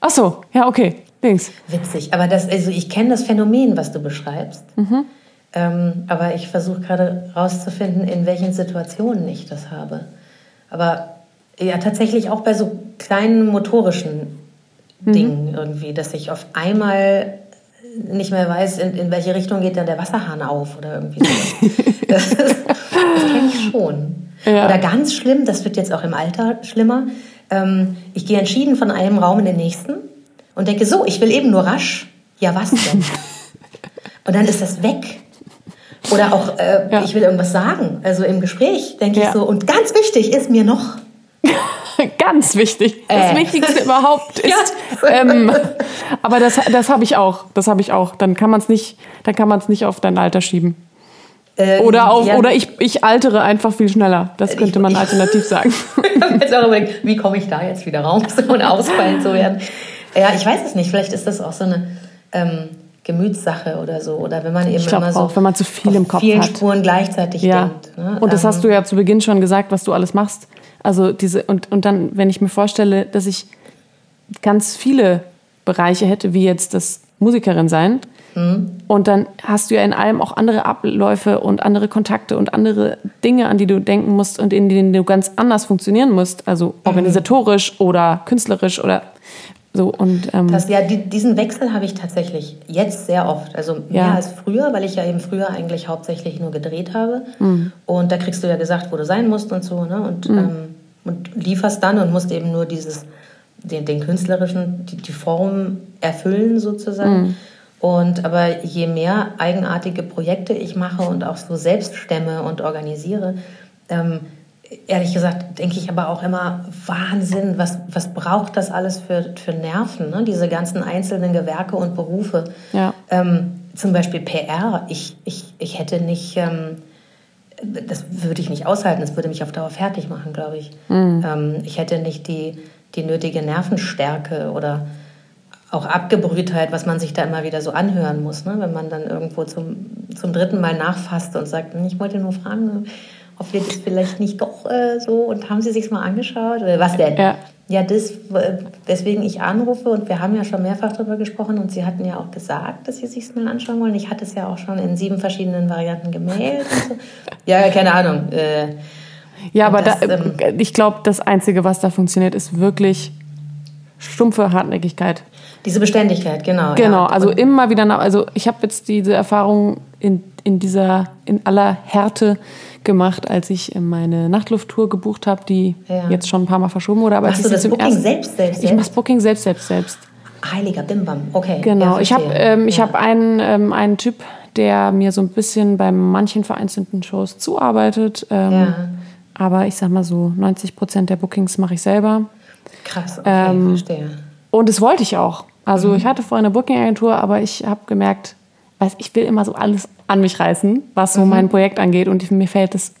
Ach so, ja okay. Links. Witzig. Aber das, also ich kenne das Phänomen, was du beschreibst. Mhm. Ähm, aber ich versuche gerade herauszufinden, in welchen Situationen ich das habe. Aber ja, tatsächlich auch bei so kleinen motorischen mhm. Dingen irgendwie, dass ich auf einmal nicht mehr weiß, in, in welche Richtung geht dann der Wasserhahn auf oder irgendwie so. (laughs) das, das kenne ich schon. Ja. Oder ganz schlimm, das wird jetzt auch im Alter schlimmer. Ähm, ich gehe entschieden von einem Raum in den nächsten und denke, so, ich will eben nur rasch. Ja, was denn? (laughs) und dann ist das weg. Oder auch, äh, Ja. ich will irgendwas sagen. Also im Gespräch denke Ja. ich so, und ganz wichtig ist mir noch, (laughs) Ganz wichtig. Das Äh. Wichtigste überhaupt (laughs) ist. Ähm, aber das, das habe ich auch. Das habe ich auch. Dann kann man es nicht, dann kann man es nicht auf dein Alter schieben. äh, Oder auf, ja, oder ich, ich altere einfach viel schneller. Das könnte man ich- alternativ sagen. Ich habe jetzt auch überlegt, wie komme ich da jetzt wieder raus, ohne ausfallen zu werden. Ja, ich weiß es nicht. Vielleicht ist das auch so eine ähm, Gemütssache oder so. Oder wenn man eben immer so auch, wenn man zu viel im Kopf vielen hat. Spuren gleichzeitig Ja. denkt. Ne? Und das Ähm, hast du ja zu Beginn schon gesagt, was du alles machst. Also diese, und, und dann, wenn ich mir vorstelle, dass ich ganz viele Bereiche hätte, wie jetzt das Musikerin sein, und dann hast du ja in allem auch andere Abläufe und andere Kontakte und andere Dinge, an die du denken musst und in denen du ganz anders funktionieren musst, also organisatorisch oder künstlerisch oder so. Und ähm, Das, ja, die, diesen Wechsel habe ich tatsächlich jetzt sehr oft. Also mehr Ja. als früher, weil ich ja eben früher eigentlich hauptsächlich nur gedreht habe. Mhm. Und da kriegst du ja gesagt, wo du sein musst und so. Ne? Und, ähm, und lieferst dann und musst eben nur dieses, den, den künstlerischen, die, die Form erfüllen sozusagen. Mhm. Und aber je mehr eigenartige Projekte ich mache und auch so selbst stemme und organisiere, ähm, ehrlich gesagt denke ich aber auch immer, Wahnsinn, was, was braucht das alles für, für Nerven, ne? diese ganzen einzelnen Gewerke und Berufe. Ja. Ähm, zum Beispiel PR, ich, ich, ich hätte nicht, ähm, das würde ich nicht aushalten, das würde mich auf Dauer fertig machen, glaube ich. Ähm, ich hätte nicht die, die nötige Nervenstärke oder auch Abgebrühtheit, was man sich da immer wieder so anhören muss, ne? wenn man dann irgendwo zum, zum dritten Mal nachfasst und sagt, "Hm, ich wollte nur fragen, ob wir das vielleicht nicht doch äh, so und haben Sie sich mal angeschaut oder was denn? Ja. Ja, das, weswegen ich anrufe und wir haben ja schon mehrfach darüber gesprochen und Sie hatten ja auch gesagt, dass Sie sich mal anschauen wollen. Ich hatte es ja auch schon in sieben verschiedenen Varianten gemailt und so. (laughs) Ja, keine Ahnung. Äh, Ja, aber das, da, ähm, ich glaube, das Einzige, was da funktioniert, ist wirklich stumpfe Hartnäckigkeit. diese Beständigkeit, genau. Genau, ja. also Und- immer wieder, also ich habe jetzt diese Erfahrung in, in dieser, in aller Härte gemacht, als ich meine Nachtlufttour gebucht habe, die Ja. jetzt schon ein paar Mal verschoben wurde. Aber Machst du das zum Booking ersten, selbst, selbst, Ich mache selbst? Booking selbst, selbst, selbst. Heiliger Bimbam, okay. Genau, ja, ich habe ähm, ich Ja. hab einen, ähm, einen Typ, der mir so ein bisschen bei manchen vereinzelten Shows zuarbeitet. Ähm, Ja. Aber ich sag mal so, 90 Prozent der Bookings mache ich selber. Krass, okay, ähm, verstehe. Und das wollte ich auch. Also Mhm. ich hatte vorher eine Booking-Agentur, aber ich habe gemerkt, weiß, ich will immer so alles an mich reißen, was Mhm. so mein Projekt angeht. Und ich, mir fällt es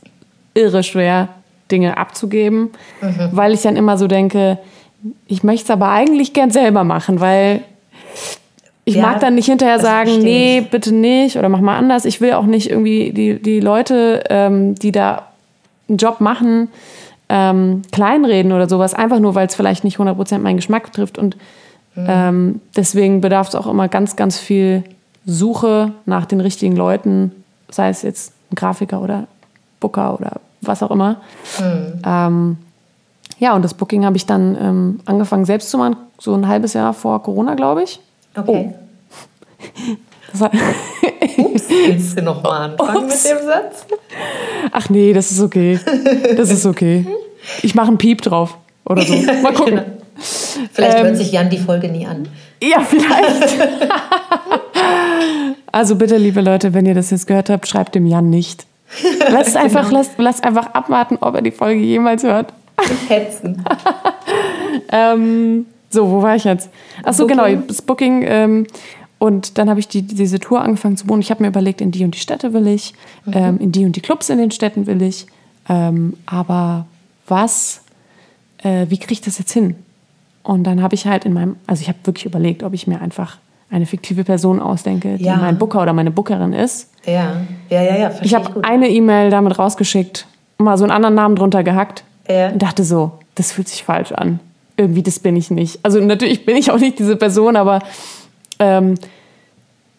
irre schwer, Dinge abzugeben, Mhm. weil ich dann immer so denke, ich möchte es aber eigentlich gern selber machen, weil ich Ja, mag dann nicht hinterher sagen, nee, ich. bitte nicht oder mach mal anders. Ich will auch nicht irgendwie die, die Leute, ähm, die da einen Job machen, ähm, kleinreden oder sowas, einfach nur, weil es vielleicht nicht 100% meinen Geschmack trifft. Und ähm, deswegen bedarf es auch immer ganz, ganz viel Suche nach den richtigen Leuten, sei es jetzt ein Grafiker oder Booker oder was auch immer. Ähm, ja, und das Booking habe ich dann ähm, angefangen selbst zu machen, so ein halbes Jahr vor Corona, glaube ich. Okay. (laughs) Das war, Ups, willst du noch mal anfangen Ups. mit dem Satz? ach nee, das ist okay. Das ist okay. Ich mache einen Piep drauf oder so. (laughs) Mal gucken. Genau. Vielleicht Ähm, hört sich Jan die Folge nie an. Ja, vielleicht. (laughs) also bitte, liebe Leute, wenn ihr das jetzt gehört habt, schreibt dem Jan nicht. Lasst (laughs) einfach, lasst, lasst einfach abwarten, ob er die Folge jemals hört. Hetzen. (laughs) Ähm, so, wo war ich jetzt? Achso, Booking. genau, das Booking. Ähm, und dann habe ich die, diese Tour angefangen zu buchen. Ich habe mir überlegt, in die und die Städte will ich, ähm, in die und die Clubs in den Städten will ich. Ähm, aber was, äh, wie kriege ich das jetzt hin? Und dann habe ich halt in meinem, also ich habe wirklich überlegt, ob ich mir einfach eine fiktive Person ausdenke, die Ja. mein Booker oder meine Bookerin ist. Ja, ja, ja, ja, verstehe Ich ich, habe eine E-Mail damit rausgeschickt, mal so einen anderen Namen drunter gehackt Ja. und dachte so, das fühlt sich falsch an. Irgendwie, das bin ich nicht. Also natürlich bin ich auch nicht diese Person, aber ähm,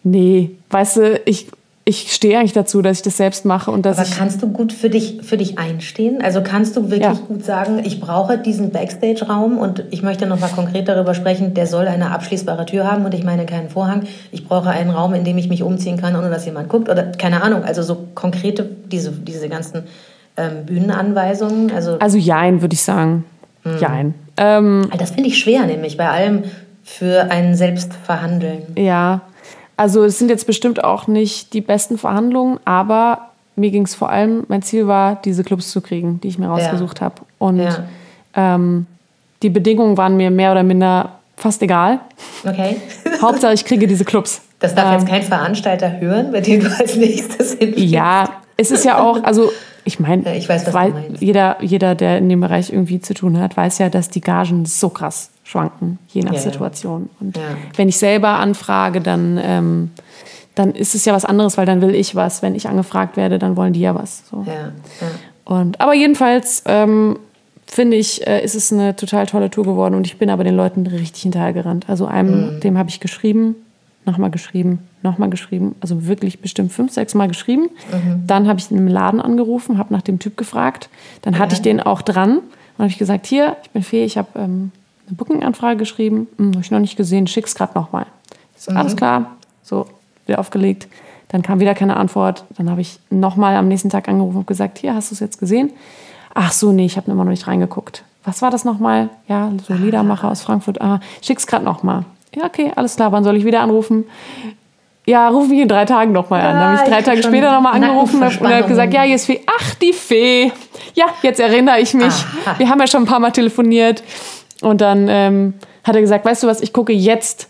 nee, weißt du, ich, ich stehe eigentlich dazu, dass ich das selbst mache und dass Aber kannst du gut für dich, für dich einstehen? Also kannst du wirklich Ja. gut sagen, ich brauche diesen Backstage-Raum und ich möchte noch mal konkret darüber sprechen, der soll eine abschließbare Tür haben und ich meine keinen Vorhang. Ich brauche einen Raum, in dem ich mich umziehen kann, ohne dass jemand guckt oder keine Ahnung. Also so konkrete, diese, diese ganzen ähm, Bühnenanweisungen? Also, Also jein, würde ich sagen. Jein. Ähm, das finde ich schwer, nämlich bei allem für ein Selbstverhandeln. Ja, also es sind jetzt bestimmt auch nicht die besten Verhandlungen, aber mir ging es vor allem, mein Ziel war, diese Clubs zu kriegen, die ich mir rausgesucht habe. Und Ja. ähm, die Bedingungen waren mir mehr oder minder fast egal. Okay. (laughs) Hauptsache, ich kriege diese Clubs. Das darf Ähm, jetzt kein Veranstalter hören, bei dem du als nächstes hinfliegst. Ja, es ist ja auch, also ich meine, Ja, ich weiß, jeder, jeder, der in dem Bereich irgendwie zu tun hat, weiß ja, dass die Gagen so krass schwanken, je nach Ja. Situation. Und Ja. wenn ich selber anfrage, dann, ähm, dann ist es ja was anderes, weil dann will ich was. Wenn ich angefragt werde, dann wollen die ja was. So. Ja, ja. Und, aber jedenfalls ähm, finde ich, äh, ist es eine total tolle Tour geworden und ich bin aber den Leuten richtig hinterhergerannt. Also einem, Mhm. dem habe ich geschrieben, nochmal geschrieben, nochmal geschrieben, also wirklich bestimmt fünf, sechs Mal geschrieben. Mhm. Dann habe ich in einem Laden angerufen, habe nach dem Typ gefragt. Dann hatte ich den auch dran und habe ich gesagt, hier, ich bin Fee, ich habe ähm, eine Booking-Anfrage geschrieben, hm, habe ich noch nicht gesehen, schick's gerade nochmal. So, Mhm. alles klar, so, wieder aufgelegt. Dann kam wieder keine Antwort. Dann habe ich nochmal am nächsten Tag angerufen und gesagt, hier, hast du es jetzt gesehen? Ach so, nee, ich habe immer noch nicht reingeguckt. Was war das nochmal? Ja, so Liedermacher aus Frankfurt. Ah, schick's gerade nochmal. Ja, okay, alles klar. Wann soll ich wieder anrufen? Ja, ruf mich in drei Tagen nochmal an. Dann habe ich Ja, drei ich Tage später nochmal angerufen und habe gesagt, ja, hier ist Fee. Ach, die Fee. Ja, jetzt erinnere ich mich. Aha. Wir haben ja schon ein paar Mal telefoniert. Und dann ähm, hat er gesagt, weißt du was, ich gucke jetzt,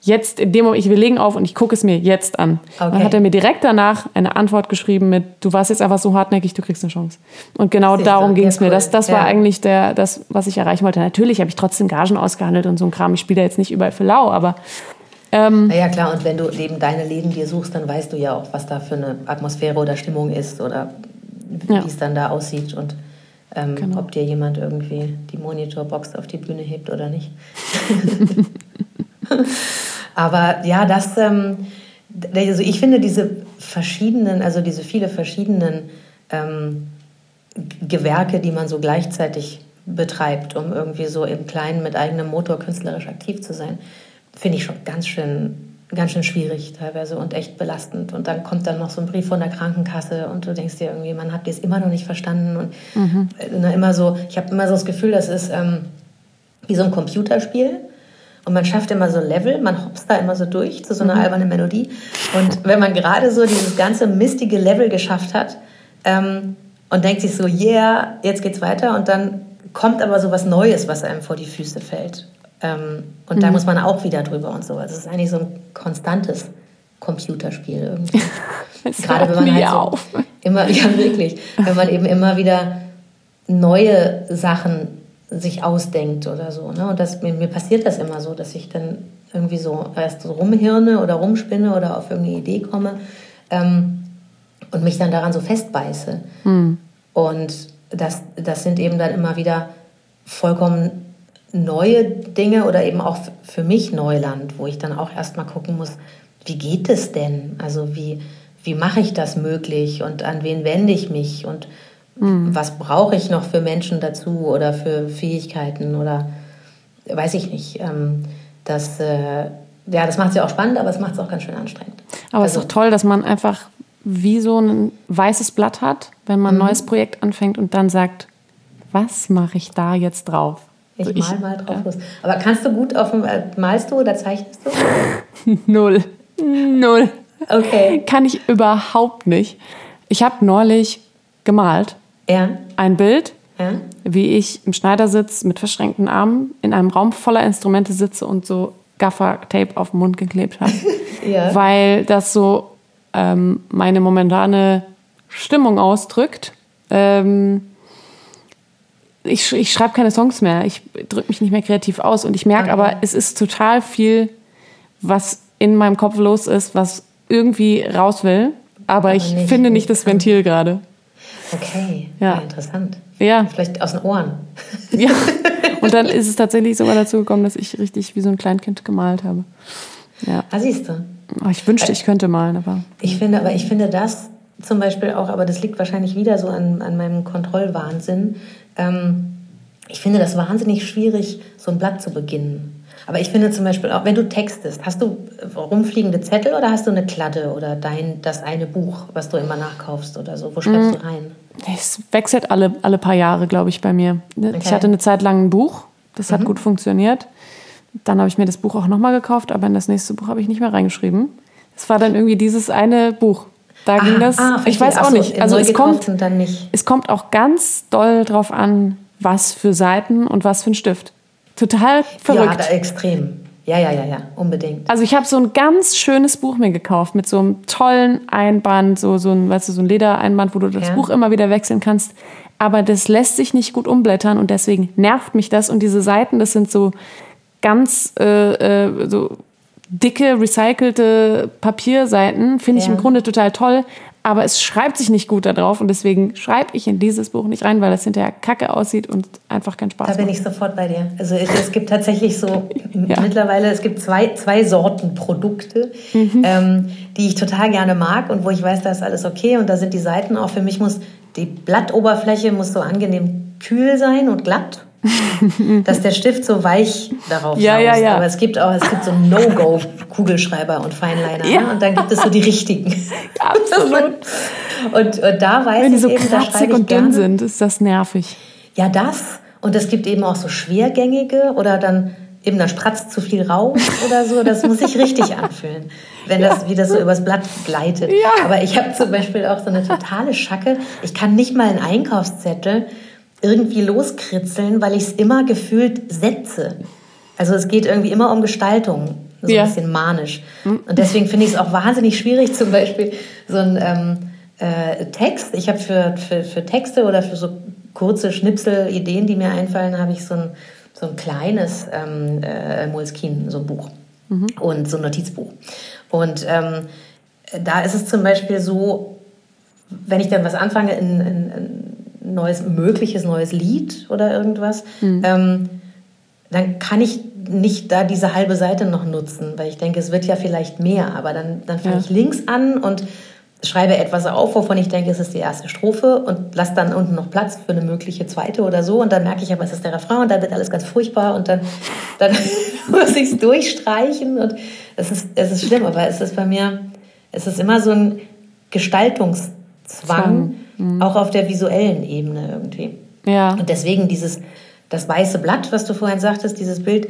jetzt in dem Moment, ich, wir legen auf und ich gucke es mir jetzt an. Okay. Dann hat er mir direkt danach eine Antwort geschrieben mit, du warst jetzt einfach so hartnäckig, du kriegst eine Chance. Und genau du, darum ging es ja, mir. cool. Das, das war Ja. eigentlich der, das, was ich erreichen wollte. Natürlich habe ich trotzdem Gagen ausgehandelt und so ein Kram. Ich spiele da jetzt nicht überall für lau, aber Naja, klar, und wenn du eben deine Läden dir suchst, dann weißt du ja auch, was da für eine Atmosphäre oder Stimmung ist oder wie Ja. es dann da aussieht und ähm, Genau. ob dir jemand irgendwie die Monitorbox auf die Bühne hebt oder nicht. (laughs) Aber ja, das, ähm, also ich finde diese verschiedenen, also diese viele verschiedenen ähm, Gewerke, die man so gleichzeitig betreibt, um irgendwie so im Kleinen mit eigenem Motor künstlerisch aktiv zu sein, finde ich schon ganz schön, ganz schön schwierig teilweise und echt belastend. Und dann kommt dann noch so ein Brief von der Krankenkasse und du denkst dir irgendwie, man hat es immer noch nicht verstanden. Und äh, ne, immer so, ich habe immer so das Gefühl, das ist ähm, wie so ein Computerspiel. Und man schafft immer so Level, man hopst da immer so durch zu so einer albernen Melodie. Und wenn man gerade so dieses ganze mistige Level geschafft hat ähm, und denkt sich so, yeah, jetzt geht's weiter. Und dann kommt aber so was Neues, was einem vor die Füße fällt. Ähm, und da muss man auch wieder drüber und so. Also es ist eigentlich so ein konstantes Computerspiel irgendwie. (laughs) es Gerade wenn man halt so auf. immer, (laughs) ja wirklich, wenn man eben immer wieder neue Sachen sich ausdenkt oder so. Ne? Und das, mir, mir passiert das immer so, dass ich dann irgendwie so erst so rumhirne oder rumspinne oder auf irgendeine Idee komme ähm, und mich dann daran so festbeiße. Und das, das sind eben dann immer wieder vollkommen neue Dinge oder eben auch für mich Neuland, wo ich dann auch erstmal gucken muss, wie geht es denn? Also wie, wie mache ich das möglich und an wen wende ich mich und was brauche ich noch für Menschen dazu oder für Fähigkeiten oder weiß ich nicht. Ähm, das, äh, ja, das macht es ja auch spannend, aber es macht es auch ganz schön anstrengend. Aber es ist Also- doch toll, dass man einfach wie so ein weißes Blatt hat, wenn man ein Mhm. neues Projekt anfängt und dann sagt, was mache ich da jetzt drauf? Ich Also mal mal drauf los. Aber kannst du gut auf dem, äh, malst du oder zeichnest du? (laughs) Null. Null. Okay. Kann ich überhaupt nicht. Ich habe neulich gemalt Ja. ein Bild, Ja. wie ich im Schneidersitz mit verschränkten Armen in einem Raum voller Instrumente sitze und so Gaffer-Tape auf den Mund geklebt habe. (laughs) Ja. Weil das so ähm, meine momentane Stimmung ausdrückt. Ähm, ich, ich schreibe keine Songs mehr, ich drücke mich nicht mehr kreativ aus und ich merke Okay. aber, es ist total viel, was in meinem Kopf los ist, was irgendwie raus will, aber, ich nicht- finde nicht das. Ventil gerade. Okay. Ja. Ja. interessant. Ja. Vielleicht aus den Ohren. (laughs) Ja. Und dann ist es tatsächlich sogar dazu gekommen, dass ich richtig wie so ein Kleinkind gemalt habe. Ja. Ah, siehst du. Oh, ich wünschte, ich könnte malen, aber Ich finde, aber ich finde das zum Beispiel auch, aber das liegt wahrscheinlich wieder so an, an meinem Kontrollwahnsinn. Ähm, ich finde das wahnsinnig schwierig, so ein Blatt zu beginnen. Aber ich finde zum Beispiel auch, wenn du textest, hast du rumfliegende Zettel oder hast du eine Kladde oder dein, das eine Buch, was du immer nachkaufst oder so? Wo schreibst du rein? Es wechselt alle, alle paar Jahre, glaube ich, bei mir. Ich hatte eine Zeit lang ein Buch, das hat gut funktioniert. Dann habe ich mir das Buch auch nochmal gekauft, aber in das nächste Buch habe ich nicht mehr reingeschrieben. Es war dann irgendwie dieses eine Buch. Da ging das. ah, ich weiß auch so, nicht. Also es kommt, nicht. es kommt auch ganz doll drauf an, was für Seiten und was für ein Stift. Total Ja, verrückt. da, extrem. Ja, ja, ja, ja, unbedingt. Also ich habe so ein ganz schönes Buch mir gekauft mit so einem tollen Einband, so, so ein, weißt du, so ein Ledereinband, wo du das Ja. Buch immer wieder wechseln kannst. Aber das lässt sich nicht gut umblättern und deswegen nervt mich das. Und diese Seiten, das sind so ganz äh, äh, so dicke, recycelte Papierseiten, finde ich Ja. im Grunde total toll. Aber es schreibt sich nicht gut da drauf und deswegen schreibe ich in dieses Buch nicht rein, weil das hinterher kacke aussieht und einfach keinen Spaß Da bin macht. ich sofort bei dir. Also es, es gibt tatsächlich so (laughs) Ja. mittlerweile, es gibt zwei, zwei Sorten Produkte, Mhm. ähm, die ich total gerne mag und wo ich weiß, da ist alles okay und da sind die Seiten auch. Für mich muss die Blattoberfläche muss so angenehm kühl sein und glatt. (laughs) dass der Stift so weich darauf Ja, ja, saust. ja. Aber es gibt auch, es gibt so No-Go-Kugelschreiber und Feinliner. Ja. Ne? Und dann gibt es so die richtigen. (laughs) Absolut. Und, und da weiß Wenn die ich so eben, da kratzig ich und dünn sind, ist das nervig. Ja, das. Und es gibt eben auch so schwergängige oder dann eben da spratzt zu viel raus oder so. Das muss sich richtig anfühlen, wenn das, wie das so übers Blatt gleitet. Ja. Aber ich habe zum Beispiel auch so eine totale Schacke. Ich kann nicht mal einen Einkaufszettel irgendwie loskritzeln, weil ich es immer gefühlt setze. Also es geht irgendwie immer um Gestaltung. So Ja. ein bisschen manisch. Und deswegen finde ich es auch wahnsinnig schwierig, (laughs) zum Beispiel so ein ähm, äh, Text. Ich habe für, für, für Texte oder für so kurze Schnipsel, Ideen, die mir einfallen, habe ich so ein, so ein kleines ähm, äh, Moleskine, so ein Buch und so ein Notizbuch. Und ähm, da ist es zum Beispiel so, wenn ich dann was anfange, ein, ein, ein neues, mögliches neues Lied oder irgendwas, ähm, dann kann ich nicht da diese halbe Seite noch nutzen, weil ich denke, es wird ja vielleicht mehr, aber dann, dann fange Ja. ich links an und schreibe etwas auf, wovon ich denke, es ist die erste Strophe und lasse dann unten noch Platz für eine mögliche zweite oder so und dann merke ich aber, es ist der Refrain und dann wird alles ganz furchtbar und dann, dann (laughs) muss ich es durchstreichen und es ist, es ist schlimm, aber es ist bei mir, es ist immer so ein Gestaltungszwang, auch auf der visuellen Ebene irgendwie. Ja. Und deswegen dieses, das weiße Blatt, was du vorhin sagtest, dieses Bild,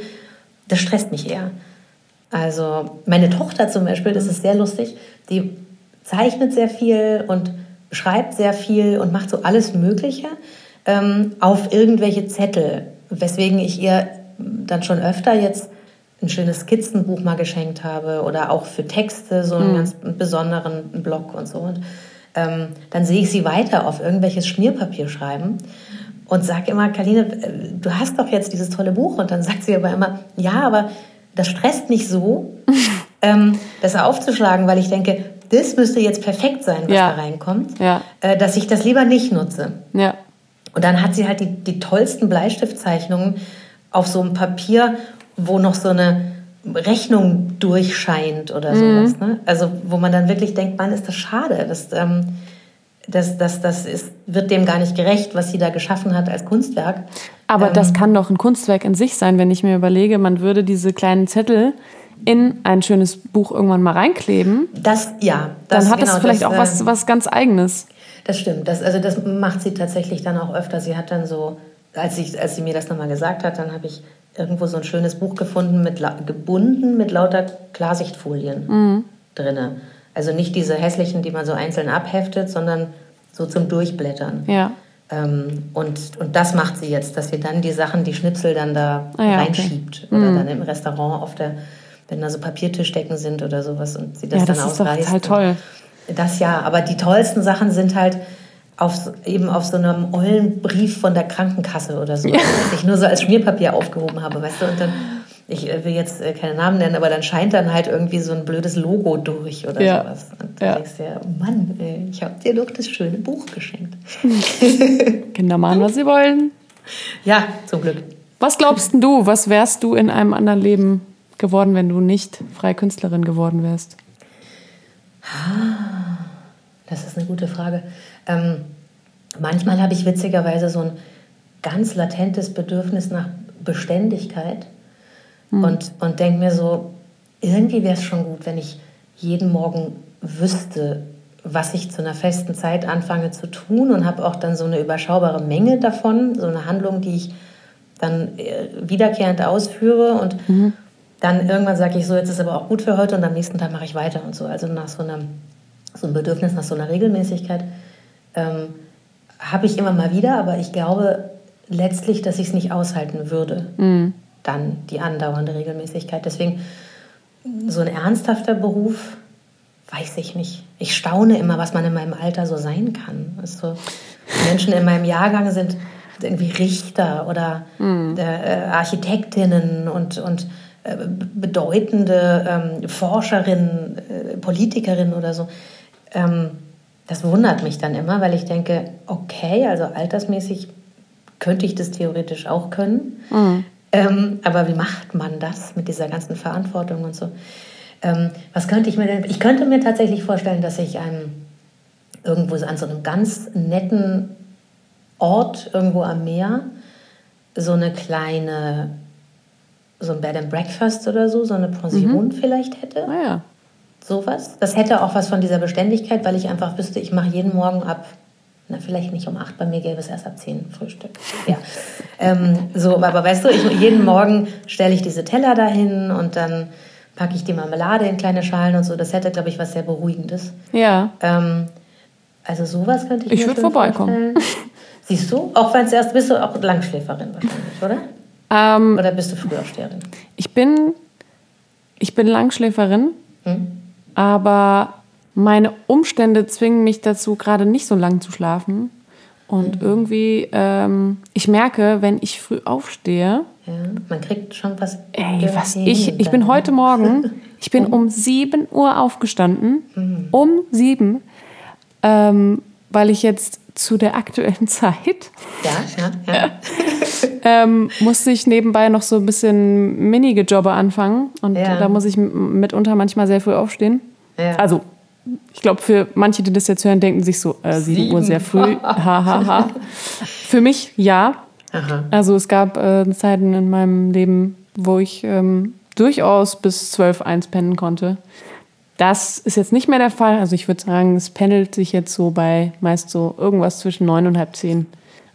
das stresst mich eher. Also meine Tochter zum Beispiel, das ist sehr lustig, die zeichnet sehr viel und schreibt sehr viel und macht so alles Mögliche ähm, auf irgendwelche Zettel, weswegen ich ihr dann schon öfter jetzt ein schönes Skizzenbuch mal geschenkt habe oder auch für Texte so einen ganz besonderen Block und so. Und ähm, dann sehe ich sie weiter auf irgendwelches Schmierpapier schreiben und sage immer, Karline, äh, du hast doch jetzt dieses tolle Buch. Und dann (laughs) sagt sie aber immer, ja, aber das stresst mich so, (laughs) ähm, das aufzuschlagen, weil ich denke, das müsste jetzt perfekt sein, was Ja. da reinkommt, Ja. äh, dass ich das lieber nicht nutze. Ja. Und dann hat sie halt die, die tollsten Bleistiftzeichnungen auf so einem Papier, wo noch so eine Rechnung durchscheint oder Mhm. sowas. Ne? Also wo man dann wirklich denkt, Mann, ist das schade. Das, ähm, das, das, das ist, wird dem gar nicht gerecht, was sie da geschaffen hat als Kunstwerk. Aber Ähm, das kann doch ein Kunstwerk in sich sein, wenn ich mir überlege, man würde diese kleinen Zettel in ein schönes Buch irgendwann mal reinkleben. Das, ja. Dann Das, hat das genau, vielleicht das, auch was, äh, was ganz Eigenes. Das stimmt. Das, also das macht sie tatsächlich dann auch öfter. Sie hat dann so, als, ich, als sie mir das nochmal gesagt hat, dann habe ich irgendwo so ein schönes Buch gefunden, mit, gebunden mit lauter Klarsichtfolien Mhm. drinne. Also nicht diese hässlichen, die man so einzeln abheftet, sondern so zum Durchblättern. Ja. Ähm, und, und das macht sie jetzt, dass sie dann die Sachen, die Schnipsel dann da Ah ja, okay. reinschiebt. Oder dann im Restaurant auf der, wenn da so Papiertischdecken sind oder sowas und sie das Ja, dann das ist ausreißt. total toll. Das ja, aber die tollsten Sachen sind halt auf, eben auf so einem ollen Brief von der Krankenkasse oder so, was ich nur so als Schmierpapier aufgehoben habe, weißt du, und dann, ich äh, will jetzt äh, keine Namen nennen, aber dann scheint dann halt irgendwie so ein blödes Logo durch oder Ja. sowas. Und du Ja. denkst dir, oh Mann, ey, ich habe dir doch das schöne Buch geschenkt. Kinder (laughs) machen, was sie wollen. Ja, zum Glück. Was glaubst du, was wärst du in einem anderen Leben geworden, wenn du nicht freie Künstlerin geworden wärst? Das ist eine gute Frage. Ähm, manchmal habe ich witzigerweise so ein ganz latentes Bedürfnis nach Beständigkeit und, und denke mir so, irgendwie wäre es schon gut, wenn ich jeden Morgen wüsste, was ich zu einer festen Zeit anfange zu tun und habe auch dann so eine überschaubare Menge davon, so eine Handlung, die ich dann äh, wiederkehrend ausführe und dann irgendwann sage ich so, jetzt ist aber auch gut für heute und am nächsten Tag mache ich weiter und so. Also nach so einem, so einem Bedürfnis, nach so einer Regelmäßigkeit ähm, habe ich immer mal wieder, aber ich glaube letztlich, dass ich es nicht aushalten würde, dann die andauernde Regelmäßigkeit. Deswegen so ein ernsthafter Beruf, weiß ich nicht. Ich staune immer, was man in meinem Alter so sein kann. Also Menschen in meinem Jahrgang sind irgendwie Richter oder äh, äh, Architektinnen und, und äh, bedeutende ähm, Forscherinnen, äh, Politikerinnen oder so. Ähm, das wundert mich dann immer, weil ich denke, okay, also altersmäßig könnte ich das theoretisch auch können. Ähm, aber wie macht man das mit dieser ganzen Verantwortung und so? Ähm, was könnte ich mir denn? Ich könnte mir tatsächlich vorstellen, dass ich einem irgendwo so an so einem ganz netten Ort irgendwo am Meer so eine kleine, so ein Bed and Breakfast oder so, so eine Pension vielleicht hätte. Naja. Sowas. Das hätte auch was von dieser Beständigkeit, weil ich einfach wüsste, ich mache jeden Morgen ab, na vielleicht nicht um acht, bei mir gäbe es erst ab zehn Frühstück. Ja. ähm, so, aber weißt du, ich, jeden Morgen stelle ich diese Teller dahin und dann packe ich die Marmelade in kleine Schalen und so. Das hätte, glaube ich, was sehr Beruhigendes. Ja. Ähm, also sowas könnte ich, Ich mir würd schon vorbeikommen. vorstellen. Siehst du? Auch wenn es erst bist du auch Langschläferin wahrscheinlich, oder? Ähm, Oder bist du Frühaufsteherin? ich bin, ich bin Langschläferin, Hm? Aber meine Umstände zwingen mich dazu, gerade nicht so lang zu schlafen. Und irgendwie, ähm, ich merke, wenn ich früh aufstehe, Ja, man kriegt schon was. ey, was ich, ich bin dann. heute Morgen, (laughs) ich bin um 7 Uhr aufgestanden, um 7, ähm, weil ich jetzt zu der aktuellen (laughs) Zeit Ja, ja, ja. (laughs) ähm, musste ich nebenbei noch so ein bisschen Minigejobbe anfangen. Und Ja. da muss ich mitunter manchmal sehr früh aufstehen. Ja. Also, ich glaube, für manche, die das jetzt hören, denken sich so, äh, 7 Uhr sehr früh. (laughs) Ha, ha, ha. Für mich ja. Aha. Also es gab äh, Zeiten in meinem Leben, wo ich ähm, durchaus bis 12 eins pennen konnte. Das ist jetzt nicht mehr der Fall. Also ich würde sagen, es pendelt sich jetzt so bei meist so irgendwas zwischen neun und halb zehn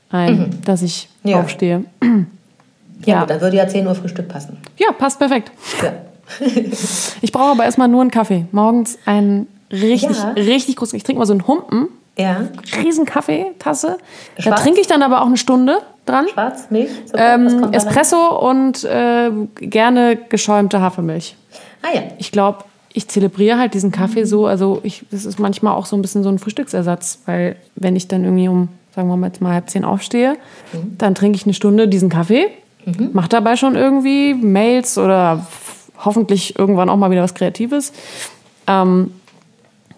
ein, dass ich Ja. aufstehe. Ja, Ja. gut, dann würde ja 10 Uhr Frühstück passen. Ja, passt perfekt. Ja. (laughs) Ich brauche aber erstmal nur einen Kaffee. Morgens einen richtig, Ja. richtig großen. Ich trinke mal so einen Humpen, Ja. riesen Kaffeetasse. Da trinke ich dann aber auch eine Stunde dran. Schwarz, Milch, Zucker, Ähm? Espresso und äh, gerne geschäumte Hafermilch. Ah ja. Ich glaube, ich zelebriere halt diesen Kaffee so. Also ich, das ist manchmal auch so ein bisschen so ein Frühstücksersatz, weil wenn ich dann irgendwie um, sagen wir mal jetzt mal halb zehn aufstehe, dann trinke ich eine Stunde diesen Kaffee, mache dabei schon irgendwie Mails oder hoffentlich irgendwann auch mal wieder was Kreatives, ähm,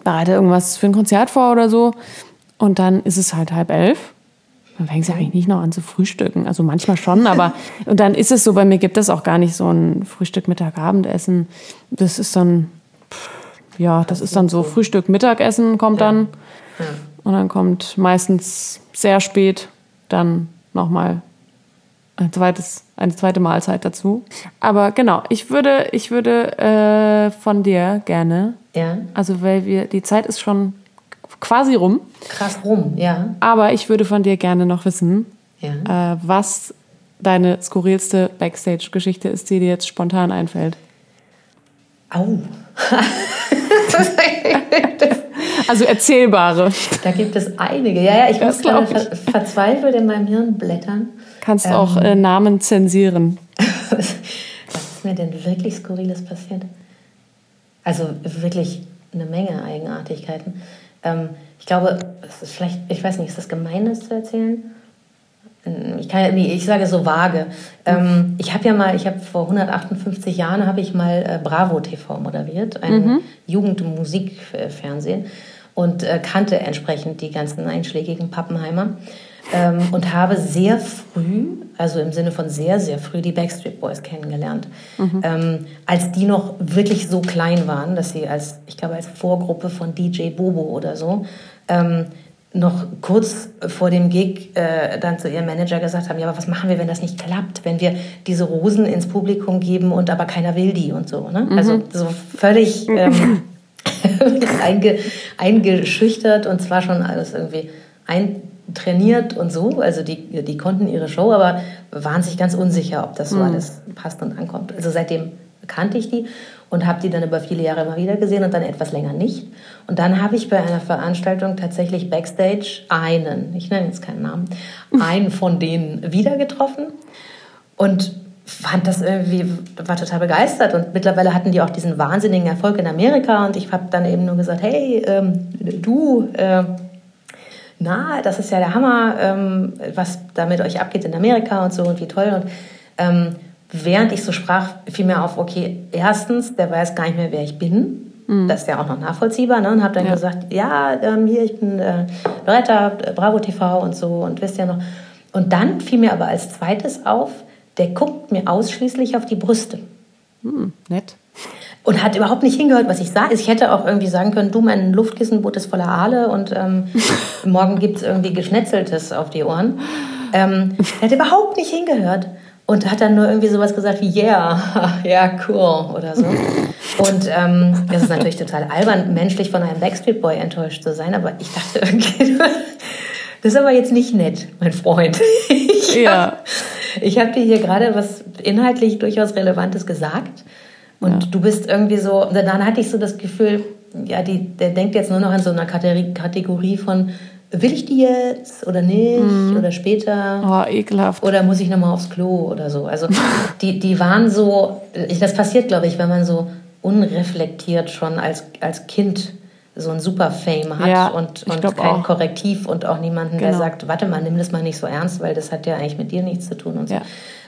bereite irgendwas für ein Konzert vor oder so und dann ist es halt halb elf. Dann fängst du ja eigentlich nicht noch an zu frühstücken. Also manchmal schon, (laughs) aber und dann ist es so, bei mir gibt es auch gar nicht so ein Frühstück, Mittag, Abendessen. Das ist dann, ja, das ist dann so Frühstück, Mittagessen kommt dann. Und dann kommt meistens sehr spät dann nochmal ein zweites, eine zweite Mahlzeit dazu. Aber genau, ich würde, ich würde äh, von dir gerne, Ja. also weil wir, die Zeit ist schon quasi rum, Krass rum, ja. aber ich würde von dir gerne noch wissen, Ja. äh, was deine skurrilste Backstage-Geschichte ist, die dir jetzt spontan einfällt. Au. (laughs) Also erzählbare. Da gibt es einige. Ja, ja, ich Das muss gerade ver verzweifelt in meinem Hirn blättern. Kannst Ähm. auch äh, Namen zensieren. (laughs) Was ist mir denn wirklich Skurriles passiert? Also wirklich eine Menge Eigenartigkeiten. Ähm, ich glaube, es ist vielleicht, ich weiß nicht, ist das gemein, das zu erzählen? Ähm, Ich, kann, ich sage so vage. Ähm, ich habe ja mal, ich habe vor 158 Jahren habe ich mal äh, Bravo TV moderiert, ein Jugendmusikfernsehen und äh, kannte entsprechend die ganzen einschlägigen Pappenheimer ähm, und habe sehr früh, also im Sinne von sehr, sehr früh, die Backstreet Boys kennengelernt. Ähm, als die noch wirklich so klein waren, dass sie als, ich glaube, als Vorgruppe von DJ Bobo oder so, ähm, noch kurz vor dem Gig äh, dann zu ihrem Manager gesagt haben, ja, aber was machen wir, wenn das nicht klappt, wenn wir diese Rosen ins Publikum geben und aber keiner will die und so. Ne? Also so völlig ähm, (laughs) einge, eingeschüchtert und zwar schon alles irgendwie eintrainiert und so. Also die, die konnten ihre Show, aber waren sich ganz unsicher, ob das so mhm. alles passt und ankommt. Also seitdem kannte ich die und habe die dann über viele Jahre immer wieder gesehen und dann etwas länger nicht. Und dann habe ich bei einer Veranstaltung tatsächlich backstage einen, ich nenne jetzt keinen Namen, (laughs) einen von denen wieder getroffen und fand das irgendwie, war total begeistert und mittlerweile hatten die auch diesen wahnsinnigen Erfolg in Amerika und ich habe dann eben nur gesagt, hey, ähm, du, äh, na, das ist ja der Hammer, ähm, was da mit euch abgeht in Amerika und so und wie toll und ähm, während ich so sprach, fiel mir auf, okay, erstens, der weiß gar nicht mehr, wer ich bin. Mhm. Das ist ja auch noch nachvollziehbar. Ne? Und habe dann ja. gesagt, ja, ähm, hier, ich bin äh, Loretta, Bravo TV und so und wisst ja noch. Und dann fiel mir aber als zweites auf, der guckt mir ausschließlich auf die Brüste. Mhm, nett. Und hat überhaupt nicht hingehört, was ich sage. Ich hätte auch irgendwie sagen können, du, mein Luftkissenboot ist voller Aale und ähm, (laughs) morgen gibt es irgendwie Geschnetzeltes auf die Ohren. Ähm, er hat überhaupt nicht hingehört und hat dann nur irgendwie sowas gesagt wie yeah, (laughs) ja cool oder so. Und ähm, das ist natürlich total albern, menschlich von einem Backstreet Boy enttäuscht zu sein, aber ich dachte irgendwie, das ist aber jetzt nicht nett, mein Freund. (laughs) Ich ja. ich habe dir hier gerade was inhaltlich durchaus Relevantes gesagt und ja. du bist irgendwie so, dann hatte ich so das Gefühl, ja, die, der denkt jetzt nur noch in so einer Kategorie von will ich die jetzt oder nicht mm. oder später? Oh, ekelhaft. Oder muss ich nochmal aufs Klo oder so? Also (laughs) die, die waren so, das passiert, glaube ich, wenn man so unreflektiert schon als, als Kind so ein super Fame hat ja, und, und kein auch. Korrektiv und auch niemanden, genau. der sagt, warte mal, nimm das mal nicht so ernst, weil das hat ja eigentlich mit dir nichts zu tun und so. Ja.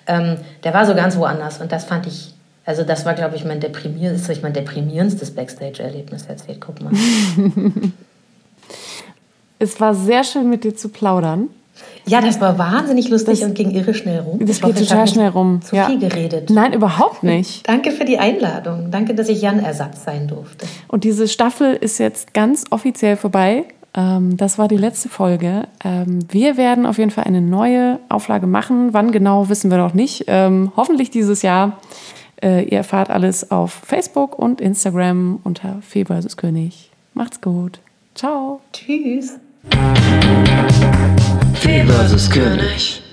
Ähm, der war so ganz woanders und das fand ich, also das war, glaube ich, mein deprimierendstes, mein deprimierendstes Backstage-Erlebnis erzählt. Guck mal. (laughs) Es war sehr schön, mit dir zu plaudern. Ja, das war wahnsinnig lustig das, und ging irre schnell rum. Das ich geht hoffe, total schnell rum. Zu ja. viel geredet. Nein, überhaupt nicht. (laughs) Danke für die Einladung. Danke, dass ich Jan-Ersatz sein durfte. Und diese Staffel ist jetzt ganz offiziell vorbei. Ähm, das war die letzte Folge. Ähm, wir werden auf jeden Fall eine neue Auflage machen. Wann genau, wissen wir noch nicht. Ähm, hoffentlich dieses Jahr. Äh, ihr erfahrt alles auf Facebook und Instagram unter Fee vs. König. Macht's gut. Ciao. Tschüss. Fee König.